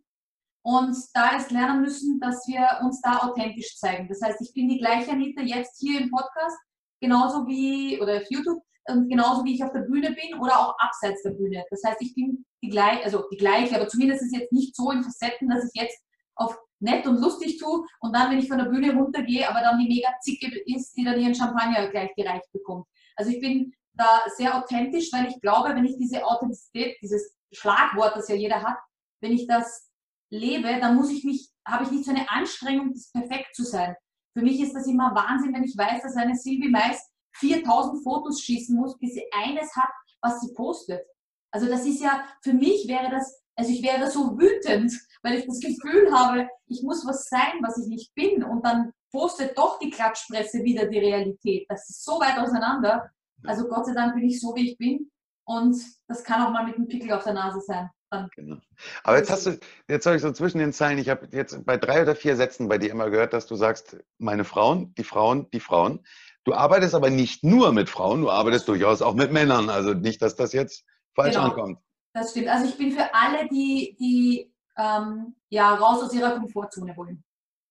Und da erst lernen müssen, dass wir uns da authentisch zeigen. Das heißt, ich bin die gleiche Anita jetzt hier im Podcast, genauso wie, oder auf YouTube, und genauso wie ich auf der Bühne bin oder auch abseits der Bühne. Das heißt, ich bin die gleiche, also die gleiche, aber zumindest ist jetzt nicht so in Facetten, dass ich jetzt auf nett und lustig tue und dann, wenn ich von der Bühne runtergehe, aber dann die mega Zicke ist, die dann ihren Champagner gleich gereicht bekommt. Also ich bin da sehr authentisch, weil ich glaube, wenn ich diese Authentizität, dieses Schlagwort, das ja jeder hat, wenn ich das lebe, dann muss ich mich, habe ich nicht so eine Anstrengung, das perfekt zu sein. Für mich ist das immer Wahnsinn, wenn ich weiß, dass eine Sylvie Mais 4000 Fotos schießen muss, bis sie eines hat, was sie postet. Also das ist ja, für mich wäre das, also ich wäre so wütend, weil ich das Gefühl habe, ich muss was sein, was ich nicht bin und dann postet doch die Klatschpresse wieder die Realität. Das ist so weit auseinander. Also Gott sei Dank bin ich so, wie ich bin und das kann auch mal mit einem Pickel auf der Nase sein. Genau. Aber jetzt hast du, jetzt habe ich so zwischen den Zeilen, ich habe jetzt bei drei oder vier Sätzen bei dir immer gehört, dass du sagst, meine Frauen, die Frauen, die Frauen. Du arbeitest aber nicht nur mit Frauen, du arbeitest durchaus auch mit Männern. Also nicht, dass das jetzt falsch genau. ankommt. Das stimmt. Also ich bin für alle, die, die ähm, ja, raus aus ihrer Komfortzone wollen.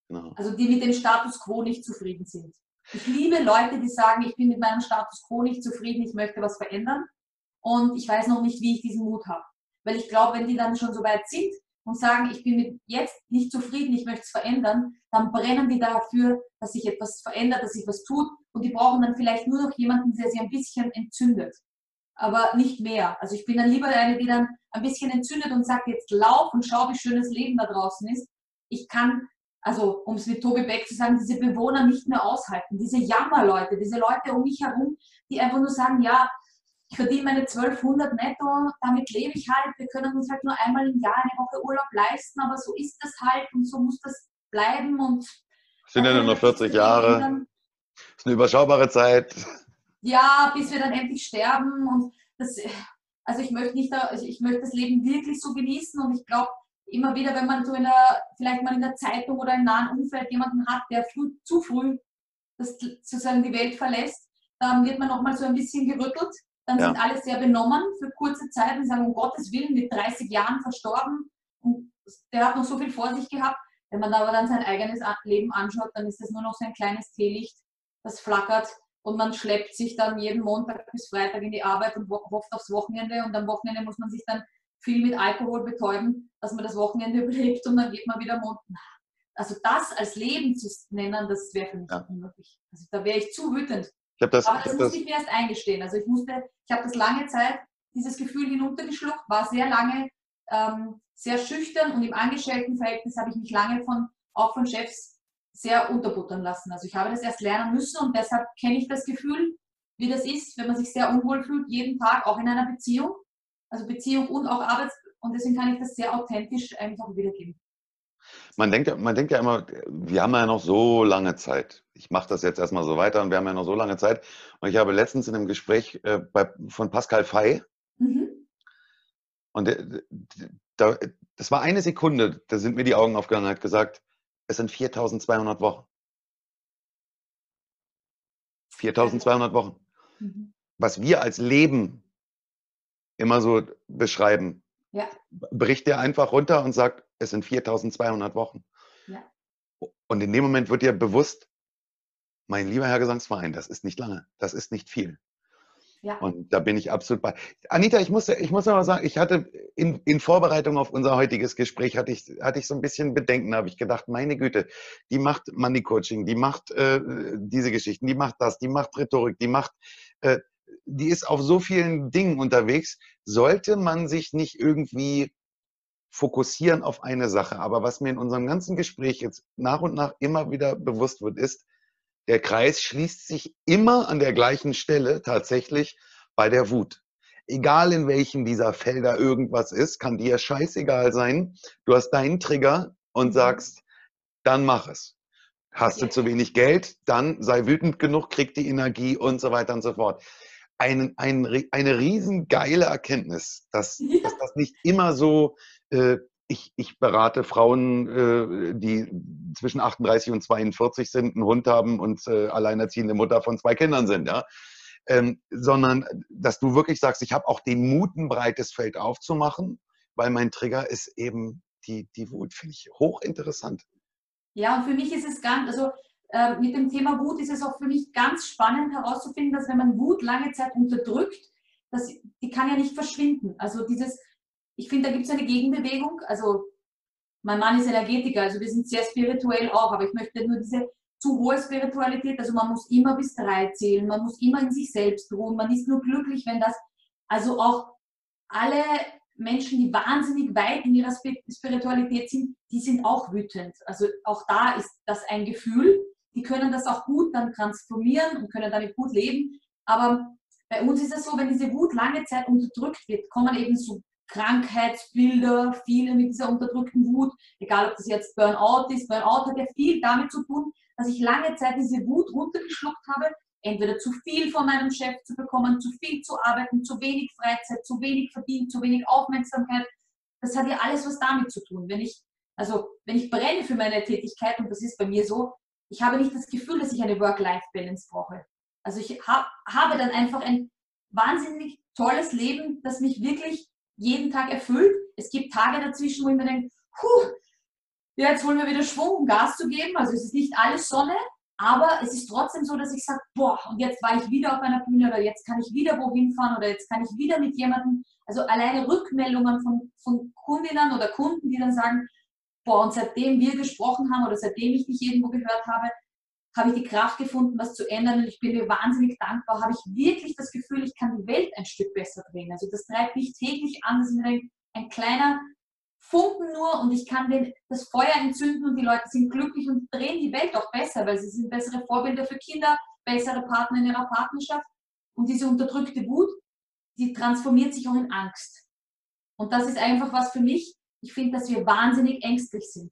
Genau. Also die mit dem Status quo nicht zufrieden sind. Ich liebe Leute, die sagen, ich bin mit meinem Status quo nicht zufrieden, ich möchte was verändern und ich weiß noch nicht, wie ich diesen Mut habe. Weil ich glaube, wenn die dann schon so weit sind und sagen, ich bin jetzt nicht zufrieden, ich möchte es verändern, dann brennen die dafür, dass sich etwas verändert, dass sich was tut und die brauchen dann vielleicht nur noch jemanden, der sie ein bisschen entzündet aber nicht mehr. Also ich bin dann lieber eine, die dann ein bisschen entzündet und sagt, jetzt lauf und schau, wie schön das Leben da draußen ist. Ich kann, also um es mit Tobi Beck zu sagen, diese Bewohner nicht mehr aushalten. Diese Jammerleute, diese Leute um mich herum, die einfach nur sagen, ja, ich verdiene meine 1200 netto, damit lebe ich halt. Wir können uns halt nur einmal im Jahr eine Woche Urlaub leisten, aber so ist das halt und so muss das bleiben. Und sind ja nur noch 40 Jahre. Das ist eine überschaubare Zeit ja, bis wir dann endlich sterben und das, also ich möchte nicht, also ich möchte das Leben wirklich so genießen und ich glaube, immer wieder, wenn man so in der, vielleicht mal in der Zeitung oder im nahen Umfeld jemanden hat, der früh, zu früh das, sozusagen die Welt verlässt, dann wird man nochmal so ein bisschen gerüttelt. Dann ja. sind alle sehr benommen für kurze Zeit und sagen, um Gottes Willen, mit 30 Jahren verstorben. Und der hat noch so viel vor sich gehabt. Wenn man aber dann sein eigenes Leben anschaut, dann ist das nur noch so ein kleines Teelicht, das flackert und man schleppt sich dann jeden Montag bis Freitag in die Arbeit und hofft aufs Wochenende und am Wochenende muss man sich dann viel mit Alkohol betäuben, dass man das Wochenende überlebt und dann geht man wieder Montag. Also das als Leben zu nennen, das wäre für mich ja. unmöglich. Also da wäre ich zu wütend. Ich das, Aber das muss ich mir erst eingestehen. Also ich musste, ich habe das lange Zeit, dieses Gefühl hinuntergeschluckt, war sehr lange ähm, sehr schüchtern und im Angestelltenverhältnis habe ich mich lange von, auch von Chefs sehr unterbuttern lassen. Also ich habe das erst lernen müssen und deshalb kenne ich das Gefühl, wie das ist, wenn man sich sehr unwohl fühlt, jeden Tag, auch in einer Beziehung. Also Beziehung und auch Arbeits- und deswegen kann ich das sehr authentisch eigentlich auch wiedergeben. Man denkt, man denkt ja immer, wir haben ja noch so lange Zeit. Ich mache das jetzt erstmal so weiter und wir haben ja noch so lange Zeit. Und ich habe letztens in einem Gespräch äh, bei, von Pascal Fay, mhm. und der, das war eine Sekunde, da sind mir die Augen aufgegangen, hat gesagt, es sind 4200 Wochen. 4200 Wochen. Mhm. Was wir als Leben immer so beschreiben, ja. bricht der einfach runter und sagt, es sind 4200 Wochen. Ja. Und in dem Moment wird dir bewusst, mein lieber Herr Gesangsverein, das ist nicht lange, das ist nicht viel. Ja. Und da bin ich absolut bei. Anita, ich muss, ich muss aber sagen, ich hatte in, in Vorbereitung auf unser heutiges Gespräch, hatte ich, hatte ich so ein bisschen Bedenken, habe ich gedacht, meine Güte, die macht Money Coaching, die macht äh, diese Geschichten, die macht das, die macht Rhetorik, die macht, äh, die ist auf so vielen Dingen unterwegs. Sollte man sich nicht irgendwie fokussieren auf eine Sache? Aber was mir in unserem ganzen Gespräch jetzt nach und nach immer wieder bewusst wird, ist, der Kreis schließt sich immer an der gleichen Stelle tatsächlich bei der Wut. Egal in welchem dieser Felder irgendwas ist, kann dir scheißegal sein. Du hast deinen Trigger und mhm. sagst, dann mach es. Hast du zu wenig Geld, dann sei wütend genug, krieg die Energie und so weiter und so fort. Ein, ein, eine riesengeile Erkenntnis, dass, ja. dass das nicht immer so äh, ich, ich berate Frauen, äh, die zwischen 38 und 42 sind, einen Hund haben und äh, alleinerziehende Mutter von zwei Kindern sind, ja. Ähm, sondern dass du wirklich sagst, ich habe auch den Mut, ein breites Feld aufzumachen, weil mein Trigger ist eben die, die Wut, finde ich hochinteressant. Ja, und für mich ist es ganz, also äh, mit dem Thema Wut ist es auch für mich ganz spannend herauszufinden, dass wenn man Wut lange Zeit unterdrückt, das, die kann ja nicht verschwinden. Also dieses, ich finde, da gibt es eine Gegenbewegung. Also mein Mann ist Energetiker, also wir sind sehr spirituell auch, aber ich möchte nur diese zu hohe Spiritualität, also man muss immer bis drei zählen, man muss immer in sich selbst ruhen, man ist nur glücklich, wenn das, also auch alle Menschen, die wahnsinnig weit in ihrer Spiritualität sind, die sind auch wütend. Also auch da ist das ein Gefühl. Die können das auch gut dann transformieren und können damit gut leben. Aber bei uns ist es so, wenn diese Wut lange Zeit unterdrückt wird, kommen eben so Krankheitsbilder, viele mit dieser unterdrückten Wut, egal ob das jetzt Burnout ist. Burnout hat ja viel damit zu tun, dass ich lange Zeit diese Wut runtergeschluckt habe, entweder zu viel von meinem Chef zu bekommen, zu viel zu arbeiten, zu wenig Freizeit, zu wenig verdient, zu wenig Aufmerksamkeit. Das hat ja alles was damit zu tun. Wenn ich, also wenn ich brenne für meine Tätigkeit, und das ist bei mir so, ich habe nicht das Gefühl, dass ich eine Work-Life-Balance brauche. Also ich hab, habe dann einfach ein wahnsinnig tolles Leben, das mich wirklich jeden Tag erfüllt. Es gibt Tage dazwischen, wo ich mir denke, puh, ja, jetzt wollen wir wieder Schwung, um Gas zu geben. Also es ist nicht alles Sonne, aber es ist trotzdem so, dass ich sage, boah, und jetzt war ich wieder auf einer Bühne oder jetzt kann ich wieder wohin fahren oder jetzt kann ich wieder mit jemandem, also alleine Rückmeldungen von, von Kundinnen oder Kunden, die dann sagen, boah, und seitdem wir gesprochen haben oder seitdem ich dich irgendwo gehört habe, habe ich die Kraft gefunden, was zu ändern und ich bin mir wahnsinnig dankbar, habe ich wirklich das Gefühl, ich kann die Welt ein Stück besser drehen. Also das treibt mich täglich an, dass ich mir ein kleiner Funken nur und ich kann den, das Feuer entzünden und die Leute sind glücklich und drehen die Welt auch besser, weil sie sind bessere Vorbilder für Kinder, bessere Partner in ihrer Partnerschaft und diese unterdrückte Wut, die transformiert sich auch in Angst. Und das ist einfach was für mich. Ich finde, dass wir wahnsinnig ängstlich sind.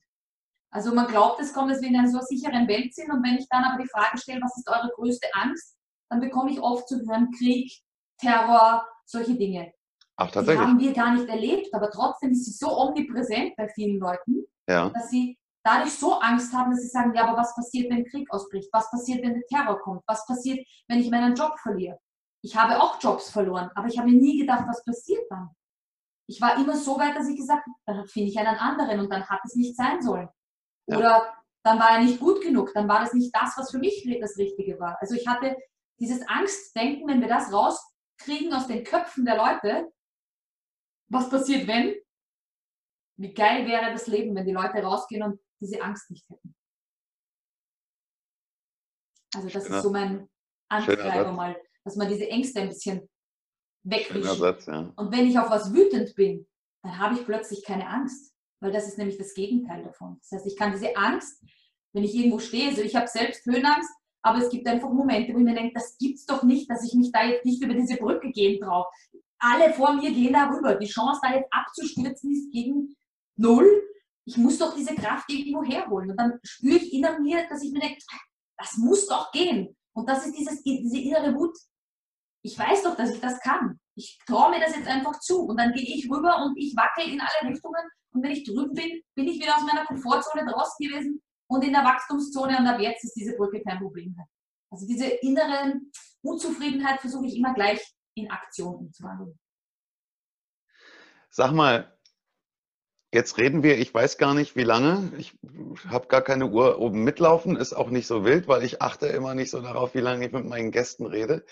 Also man glaubt, es kommt, dass wir in einer so sicheren Welt sind und wenn ich dann aber die Frage stelle, was ist eure größte Angst, dann bekomme ich oft zu hören Krieg, Terror, solche Dinge. Ach, tatsächlich. Die haben wir gar nicht erlebt, aber trotzdem ist sie so omnipräsent bei vielen Leuten, ja. dass sie dadurch so Angst haben, dass sie sagen, ja, aber was passiert, wenn Krieg ausbricht? Was passiert, wenn der Terror kommt? Was passiert, wenn ich meinen Job verliere? Ich habe auch Jobs verloren, aber ich habe mir nie gedacht, was passiert dann. Ich war immer so weit, dass ich gesagt habe, dann finde ich einen anderen und dann hat es nicht sein sollen. Ja. Oder dann war er nicht gut genug, dann war das nicht das, was für mich das Richtige war. Also ich hatte dieses Angstdenken, wenn wir das rauskriegen aus den Köpfen der Leute, was passiert, wenn? Wie geil wäre das Leben, wenn die Leute rausgehen und diese Angst nicht hätten. Also das Schöner. ist so mein Antreiber mal, dass man diese Ängste ein bisschen wegwischt. Ja. Und wenn ich auf was wütend bin, dann habe ich plötzlich keine Angst weil das ist nämlich das Gegenteil davon. Das heißt, ich kann diese Angst, wenn ich irgendwo stehe, also ich habe selbst Höhenangst, aber es gibt einfach Momente, wo ich mir denke, das gibt's doch nicht, dass ich mich da jetzt nicht über diese Brücke gehen traue. Alle vor mir gehen da rüber. Die Chance, da jetzt abzustürzen, ist gegen null. Ich muss doch diese Kraft irgendwo herholen. Und dann spüre ich in mir, dass ich mir denke, das muss doch gehen. Und das ist dieses, diese innere Wut. Ich weiß doch, dass ich das kann. Ich traue mir das jetzt einfach zu. Und dann gehe ich rüber und ich wackel in alle Richtungen und wenn ich drüben bin, bin ich wieder aus meiner Komfortzone draußen gewesen und in der Wachstumszone und ab jetzt ist diese Brücke kein Problem mehr. Also diese innere Unzufriedenheit versuche ich immer gleich in Aktion umzuwandeln. Sag mal, Jetzt reden wir, ich weiß gar nicht, wie lange. Ich habe gar keine Uhr oben mitlaufen, ist auch nicht so wild, weil ich achte immer nicht so darauf, wie lange ich mit meinen Gästen rede.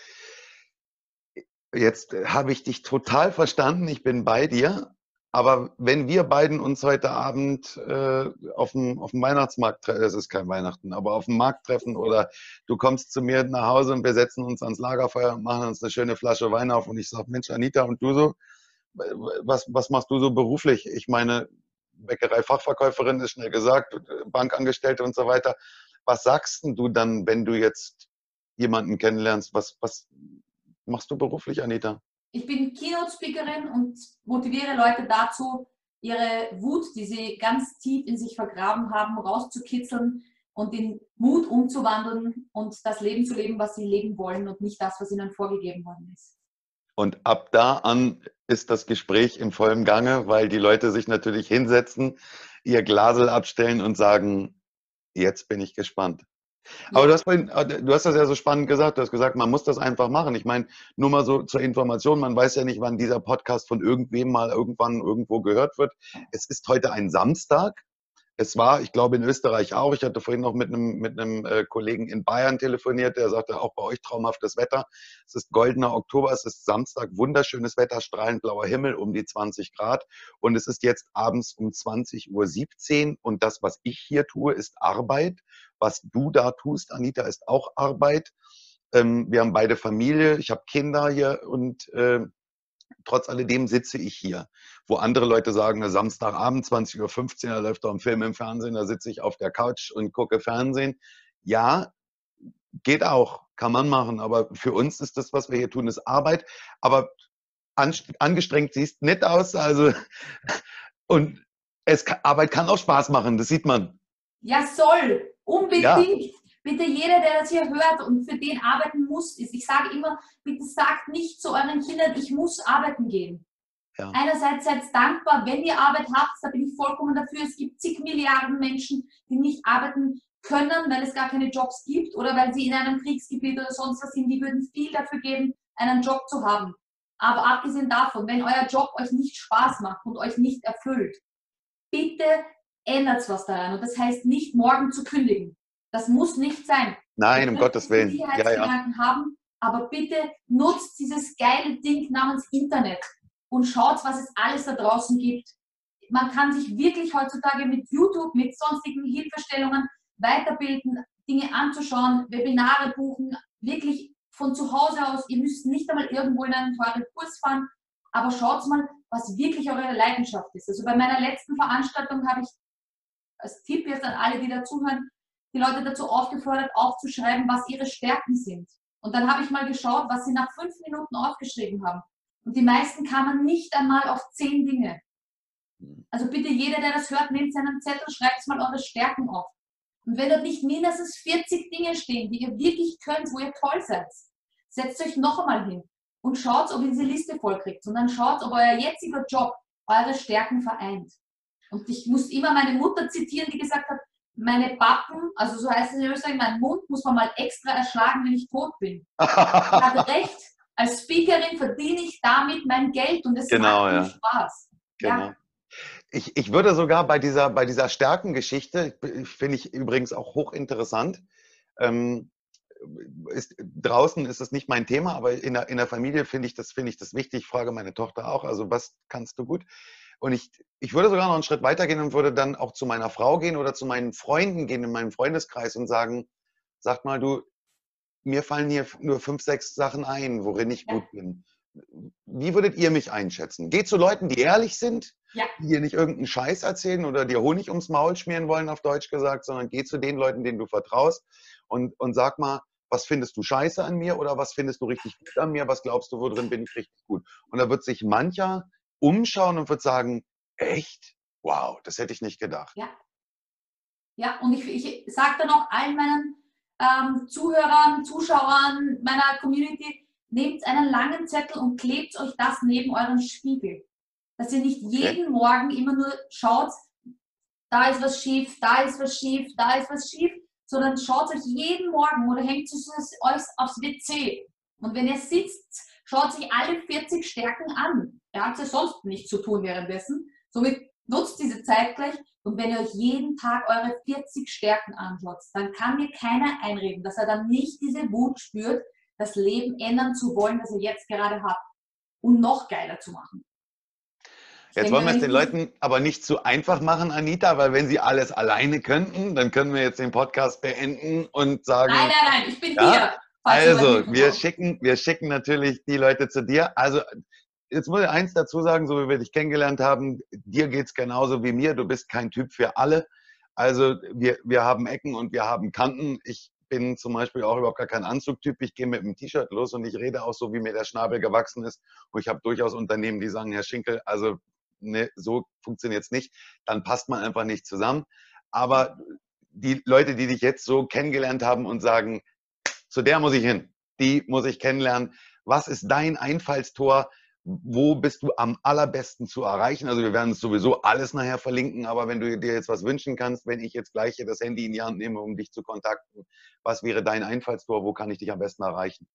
Jetzt habe ich dich total verstanden, ich bin bei dir. Aber wenn wir beiden uns heute Abend äh, auf, dem, auf dem Weihnachtsmarkt treffen, es ist kein Weihnachten, aber auf dem Markt treffen oder du kommst zu mir nach Hause und wir setzen uns ans Lagerfeuer und machen uns eine schöne Flasche Wein auf und ich sage, Mensch, Anita, und du so, was, was machst du so beruflich? Ich meine, Bäckerei-Fachverkäuferin ist schnell gesagt, Bankangestellte und so weiter. Was sagst du dann, wenn du jetzt jemanden kennenlernst? Was, was machst du beruflich, Anita? Ich bin Keynote-Speakerin und motiviere Leute dazu, ihre Wut, die sie ganz tief in sich vergraben haben, rauszukitzeln und in Mut umzuwandeln und das Leben zu leben, was sie leben wollen und nicht das, was ihnen vorgegeben worden ist. Und ab da an ist das Gespräch in vollem Gange, weil die Leute sich natürlich hinsetzen, ihr Glasel abstellen und sagen, jetzt bin ich gespannt. Aber du hast, vorhin, äh, du hast das ja so spannend gesagt. Du hast gesagt, man muss das einfach machen. Ich meine, nur mal so zur Information, man weiß ja nicht, wann dieser Podcast von irgendwem mal irgendwann irgendwo gehört wird. Es ist heute ein Samstag. Es war, ich glaube, in Österreich auch. Ich hatte vorhin noch mit einem, mit einem äh, Kollegen in Bayern telefoniert, der sagte, auch bei euch traumhaftes Wetter. Es ist goldener Oktober, es ist Samstag, wunderschönes Wetter, strahlend blauer Himmel, um die 20 Grad. Und es ist jetzt abends um 20.17 Uhr. Und das, was ich hier tue, ist Arbeit. Was du da tust, Anita, ist auch Arbeit. Ähm, wir haben beide Familie, ich habe Kinder hier und äh, trotz alledem sitze ich hier. Wo andere Leute sagen, Samstagabend, 20.15 Uhr, da läuft doch ein Film im Fernsehen, da sitze ich auf der Couch und gucke Fernsehen. Ja, geht auch, kann man machen. Aber für uns ist das, was wir hier tun, ist Arbeit. Aber angestrengt siehst nicht aus. Also, und es, Arbeit kann auch Spaß machen, das sieht man. Ja, soll. Unbedingt. Ja. Bitte jeder, der das hier hört und für den arbeiten muss, ist. Ich sage immer, bitte sagt nicht zu euren Kindern, ich muss arbeiten gehen. Ja. Einerseits seid dankbar, wenn ihr Arbeit habt, da bin ich vollkommen dafür. Es gibt zig Milliarden Menschen, die nicht arbeiten können, weil es gar keine Jobs gibt oder weil sie in einem Kriegsgebiet oder sonst was sind. Die würden viel dafür geben, einen Job zu haben. Aber abgesehen davon, wenn euer Job euch nicht Spaß macht und euch nicht erfüllt, bitte ändert was daran. Und das heißt nicht morgen zu kündigen. Das muss nicht sein. Nein, um Gottes Willen. Ja, ja. haben, aber bitte nutzt dieses geile Ding namens Internet und schaut, was es alles da draußen gibt. Man kann sich wirklich heutzutage mit YouTube, mit sonstigen Hilfestellungen weiterbilden, Dinge anzuschauen, Webinare buchen, wirklich von zu Hause aus. Ihr müsst nicht einmal irgendwo in einen teuren Kurs fahren, aber schaut mal, was wirklich eure Leidenschaft ist. Also bei meiner letzten Veranstaltung habe ich als Tipp jetzt an alle, die dazuhören, die Leute dazu aufgefordert, aufzuschreiben, was ihre Stärken sind. Und dann habe ich mal geschaut, was sie nach fünf Minuten aufgeschrieben haben. Und die meisten kamen nicht einmal auf zehn Dinge. Also bitte jeder, der das hört, nehmt seinen Zettel, schreibt mal eure Stärken auf. Und wenn dort nicht mindestens 40 Dinge stehen, die ihr wirklich könnt, wo ihr toll seid, setzt euch noch einmal hin und schaut, ob ihr diese Liste vollkriegt. Und dann schaut, ob euer jetziger Job eure Stärken vereint. Und ich muss immer meine Mutter zitieren, die gesagt hat, meine Pappen, also so heißt es in Österreich, mein Mund muss man mal extra erschlagen, wenn ich tot bin. ich habe recht. Als Speakerin verdiene ich damit mein Geld und es genau, macht mir ja. Spaß. Genau. Ja. Ich, ich würde sogar bei dieser, bei dieser Stärkengeschichte, finde ich übrigens auch hochinteressant, ähm, ist, draußen ist es nicht mein Thema, aber in der, in der Familie finde ich, das, find ich das wichtig. Ich frage meine Tochter auch, also was kannst du gut? Und ich, ich würde sogar noch einen Schritt weiter gehen und würde dann auch zu meiner Frau gehen oder zu meinen Freunden gehen in meinem Freundeskreis und sagen, sag mal, du, mir fallen hier nur fünf, sechs Sachen ein, worin ich gut bin. Wie würdet ihr mich einschätzen? Geht zu Leuten, die ehrlich sind, ja. die dir nicht irgendeinen Scheiß erzählen oder dir Honig ums Maul schmieren wollen, auf Deutsch gesagt, sondern geh zu den Leuten, denen du vertraust und, und sag mal, was findest du scheiße an mir oder was findest du richtig gut an mir? Was glaubst du, worin bin ich richtig gut? Und da wird sich mancher umschauen und wird sagen, echt? Wow, das hätte ich nicht gedacht. Ja. Ja, und ich, ich sage dann auch allen meinen ähm, Zuhörern, Zuschauern meiner Community, nehmt einen langen Zettel und klebt euch das neben euren Spiegel. Dass ihr nicht jeden okay. Morgen immer nur schaut, da ist was schief, da ist was schief, da ist was schief, sondern schaut euch jeden Morgen oder hängt es euch aufs WC. Und wenn ihr sitzt, schaut sich alle 40 Stärken an. Er hat ja sonst nichts zu tun währenddessen. Somit nutzt diese Zeit gleich und wenn ihr euch jeden Tag eure 40 Stärken anschaut, dann kann mir keiner einreden, dass er dann nicht diese Wut spürt, das Leben ändern zu wollen, das er jetzt gerade hat und noch geiler zu machen. Jetzt wollen wir es den Leuten aber nicht zu einfach machen, Anita, weil wenn sie alles alleine könnten, dann können wir jetzt den Podcast beenden und sagen. Nein, nein, nein, ich bin ja? hier. Also, wir schicken, wir schicken natürlich die Leute zu dir. Also, jetzt muss ich eins dazu sagen, so wie wir dich kennengelernt haben, dir geht es genauso wie mir. Du bist kein Typ für alle. Also, wir, wir haben Ecken und wir haben Kanten. Ich bin zum Beispiel auch überhaupt gar kein Anzugtyp. Ich gehe mit einem T-Shirt los und ich rede auch so, wie mir der Schnabel gewachsen ist. Und ich habe durchaus Unternehmen, die sagen, Herr Schinkel, also ne, so funktioniert es nicht, dann passt man einfach nicht zusammen. Aber die Leute, die dich jetzt so kennengelernt haben und sagen, zu der muss ich hin, die muss ich kennenlernen. Was ist dein Einfallstor? Wo bist du am allerbesten zu erreichen? Also wir werden es sowieso alles nachher verlinken, aber wenn du dir jetzt was wünschen kannst, wenn ich jetzt gleich das Handy in die Hand nehme, um dich zu kontakten, was wäre dein Einfallstor? Wo kann ich dich am besten erreichen?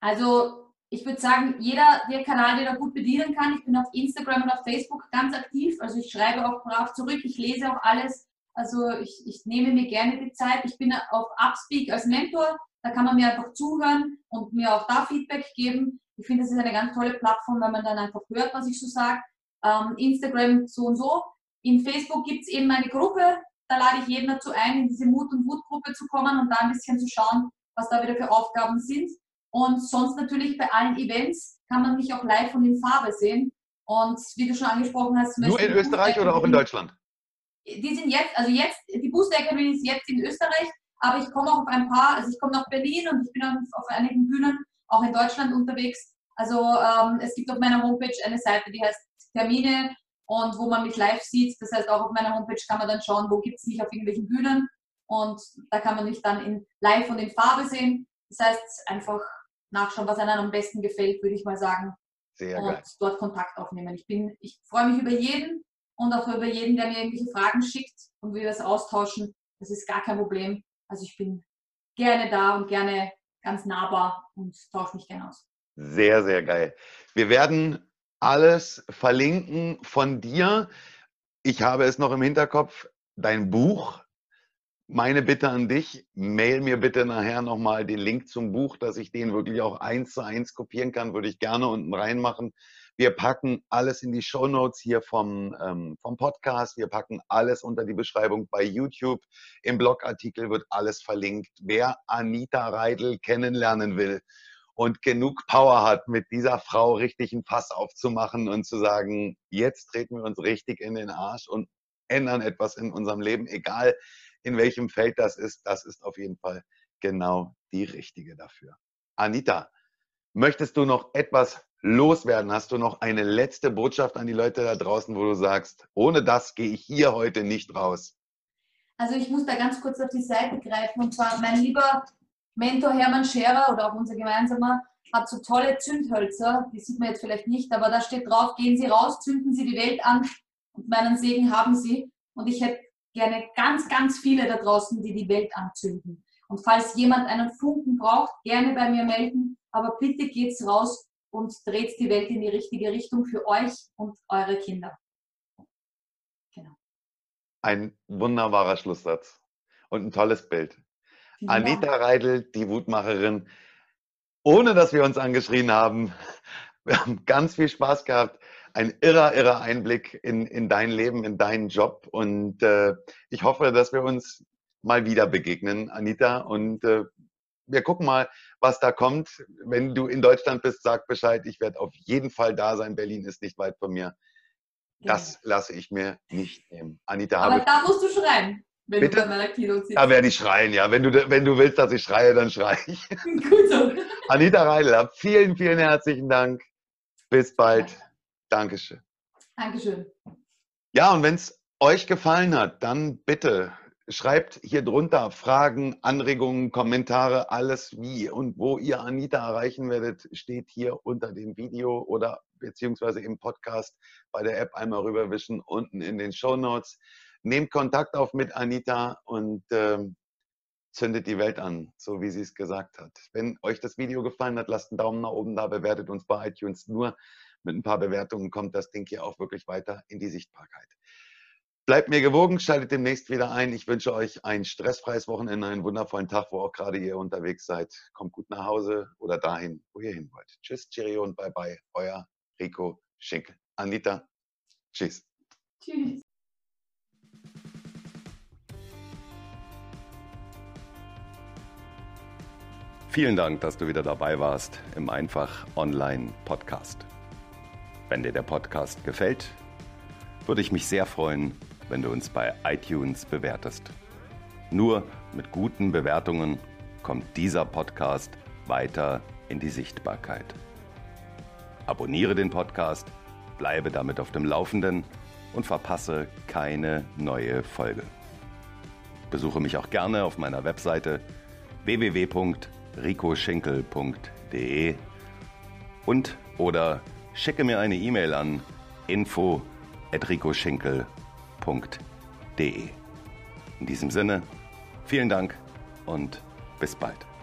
Also ich würde sagen, jeder, der Kanal, der da gut bedienen kann. Ich bin auf Instagram und auf Facebook ganz aktiv. Also ich schreibe auch brav zurück, ich lese auch alles. Also ich, ich nehme mir gerne die Zeit. Ich bin auf Upspeak als Mentor. Da kann man mir einfach zuhören und mir auch da Feedback geben. Ich finde, das ist eine ganz tolle Plattform, weil man dann einfach hört, was ich so sage. Ähm, Instagram so und so. In Facebook gibt es eben eine Gruppe. Da lade ich jeden dazu ein, in diese Mut- und Wutgruppe zu kommen und da ein bisschen zu schauen, was da wieder für Aufgaben sind. Und sonst natürlich bei allen Events kann man mich auch live und in Farbe sehen. Und wie du schon angesprochen hast, nur in Österreich oder auch in Deutschland? Die sind jetzt, also jetzt, die Booster Academy ist jetzt in Österreich, aber ich komme auch auf ein paar, also ich komme nach Berlin und ich bin auf einigen Bühnen auch in Deutschland unterwegs. Also ähm, es gibt auf meiner Homepage eine Seite, die heißt Termine und wo man mich live sieht. Das heißt, auch auf meiner Homepage kann man dann schauen, wo gibt es mich auf irgendwelchen Bühnen und da kann man mich dann in live und in Farbe sehen. Das heißt, einfach nachschauen, was einem am besten gefällt, würde ich mal sagen. Sehr und geil. dort Kontakt aufnehmen. Ich, bin, ich freue mich über jeden und auch über jeden, der mir irgendwelche Fragen schickt und wir das austauschen. Das ist gar kein Problem. Also ich bin gerne da und gerne ganz nahbar und tausche mich gerne aus. Sehr, sehr geil. Wir werden alles verlinken von dir. Ich habe es noch im Hinterkopf, dein Buch meine Bitte an dich, mail mir bitte nachher nochmal den Link zum Buch, dass ich den wirklich auch eins zu eins kopieren kann, würde ich gerne unten reinmachen. Wir packen alles in die Show Notes hier vom, ähm, vom Podcast. Wir packen alles unter die Beschreibung bei YouTube. Im Blogartikel wird alles verlinkt. Wer Anita Reidel kennenlernen will und genug Power hat, mit dieser Frau richtig ein Fass aufzumachen und zu sagen, jetzt treten wir uns richtig in den Arsch und ändern etwas in unserem Leben, egal in welchem Feld das ist, das ist auf jeden Fall genau die richtige dafür. Anita, möchtest du noch etwas loswerden? Hast du noch eine letzte Botschaft an die Leute da draußen, wo du sagst, ohne das gehe ich hier heute nicht raus? Also ich muss da ganz kurz auf die Seite greifen und zwar mein lieber Mentor Hermann Scherer oder auch unser gemeinsamer hat so tolle Zündhölzer, die sieht man jetzt vielleicht nicht, aber da steht drauf, gehen Sie raus, zünden Sie die Welt an und meinen Segen haben Sie. Und ich hätte gerne ganz, ganz viele da draußen, die die Welt anzünden. Und falls jemand einen Funken braucht, gerne bei mir melden. Aber bitte geht's raus und dreht die Welt in die richtige Richtung für euch und eure Kinder. Genau. Ein wunderbarer Schlusssatz und ein tolles Bild. Vielen Anita. Reidel, die Wutmacherin, ohne dass wir uns angeschrien haben. Wir haben ganz viel Spaß gehabt ein irrer, irrer Einblick in, in dein Leben, in deinen Job. Und äh, ich hoffe, dass wir uns mal wieder begegnen, Anita. Und äh, wir gucken mal, was da kommt. Wenn du in Deutschland bist, sag Bescheid. Ich werde auf jeden Fall da sein. Berlin ist nicht weit von mir. Das ja. lasse ich mir nicht nehmen. Anita, Aber da musst du schreien. Wenn Bitte? du bei meiner Keynote sitzt. Da werde ich schreien, ja. Wenn du, wenn du willst, dass ich schreie, dann schreie ich. Gut so. Anita Reidel, vielen, vielen herzlichen Dank. Bis bald. Ja. Dankeschön. Dankeschön. Ja, und wenn es euch gefallen hat, dann bitte schreibt hier drunter Fragen, Anregungen, Kommentare, alles wie und wo ihr Anita erreichen werdet, steht hier unter dem Video oder beziehungsweise im Podcast bei der App einmal rüberwischen, unten in den Show Notes. Nehmt Kontakt auf mit Anita und äh, zündet die Welt an, so wie sie es gesagt hat. Wenn euch das Video gefallen hat, lasst einen Daumen nach oben da, bewertet uns bei iTunes nur mit ein paar Bewertungen kommt das Ding hier auch wirklich weiter in die Sichtbarkeit. Bleibt mir gewogen, schaltet demnächst wieder ein. Ich wünsche euch ein stressfreies Wochenende, einen wundervollen Tag, wo auch gerade ihr unterwegs seid. Kommt gut nach Hause oder dahin, wo ihr hin wollt. Tschüss, Cheerio und bye bye. Euer Rico Schinkel. Anita, tschüss. Tschüss. Vielen Dank, dass du wieder dabei warst im Einfach Online Podcast. Wenn dir der Podcast gefällt, würde ich mich sehr freuen, wenn du uns bei iTunes bewertest. Nur mit guten Bewertungen kommt dieser Podcast weiter in die Sichtbarkeit. Abonniere den Podcast, bleibe damit auf dem Laufenden und verpasse keine neue Folge. Besuche mich auch gerne auf meiner Webseite www.ricoschinkel.de und oder schicke mir eine E-Mail an info@ricoschinkel.de www.ftf.de. In diesem Sinne, vielen Dank und bis bald.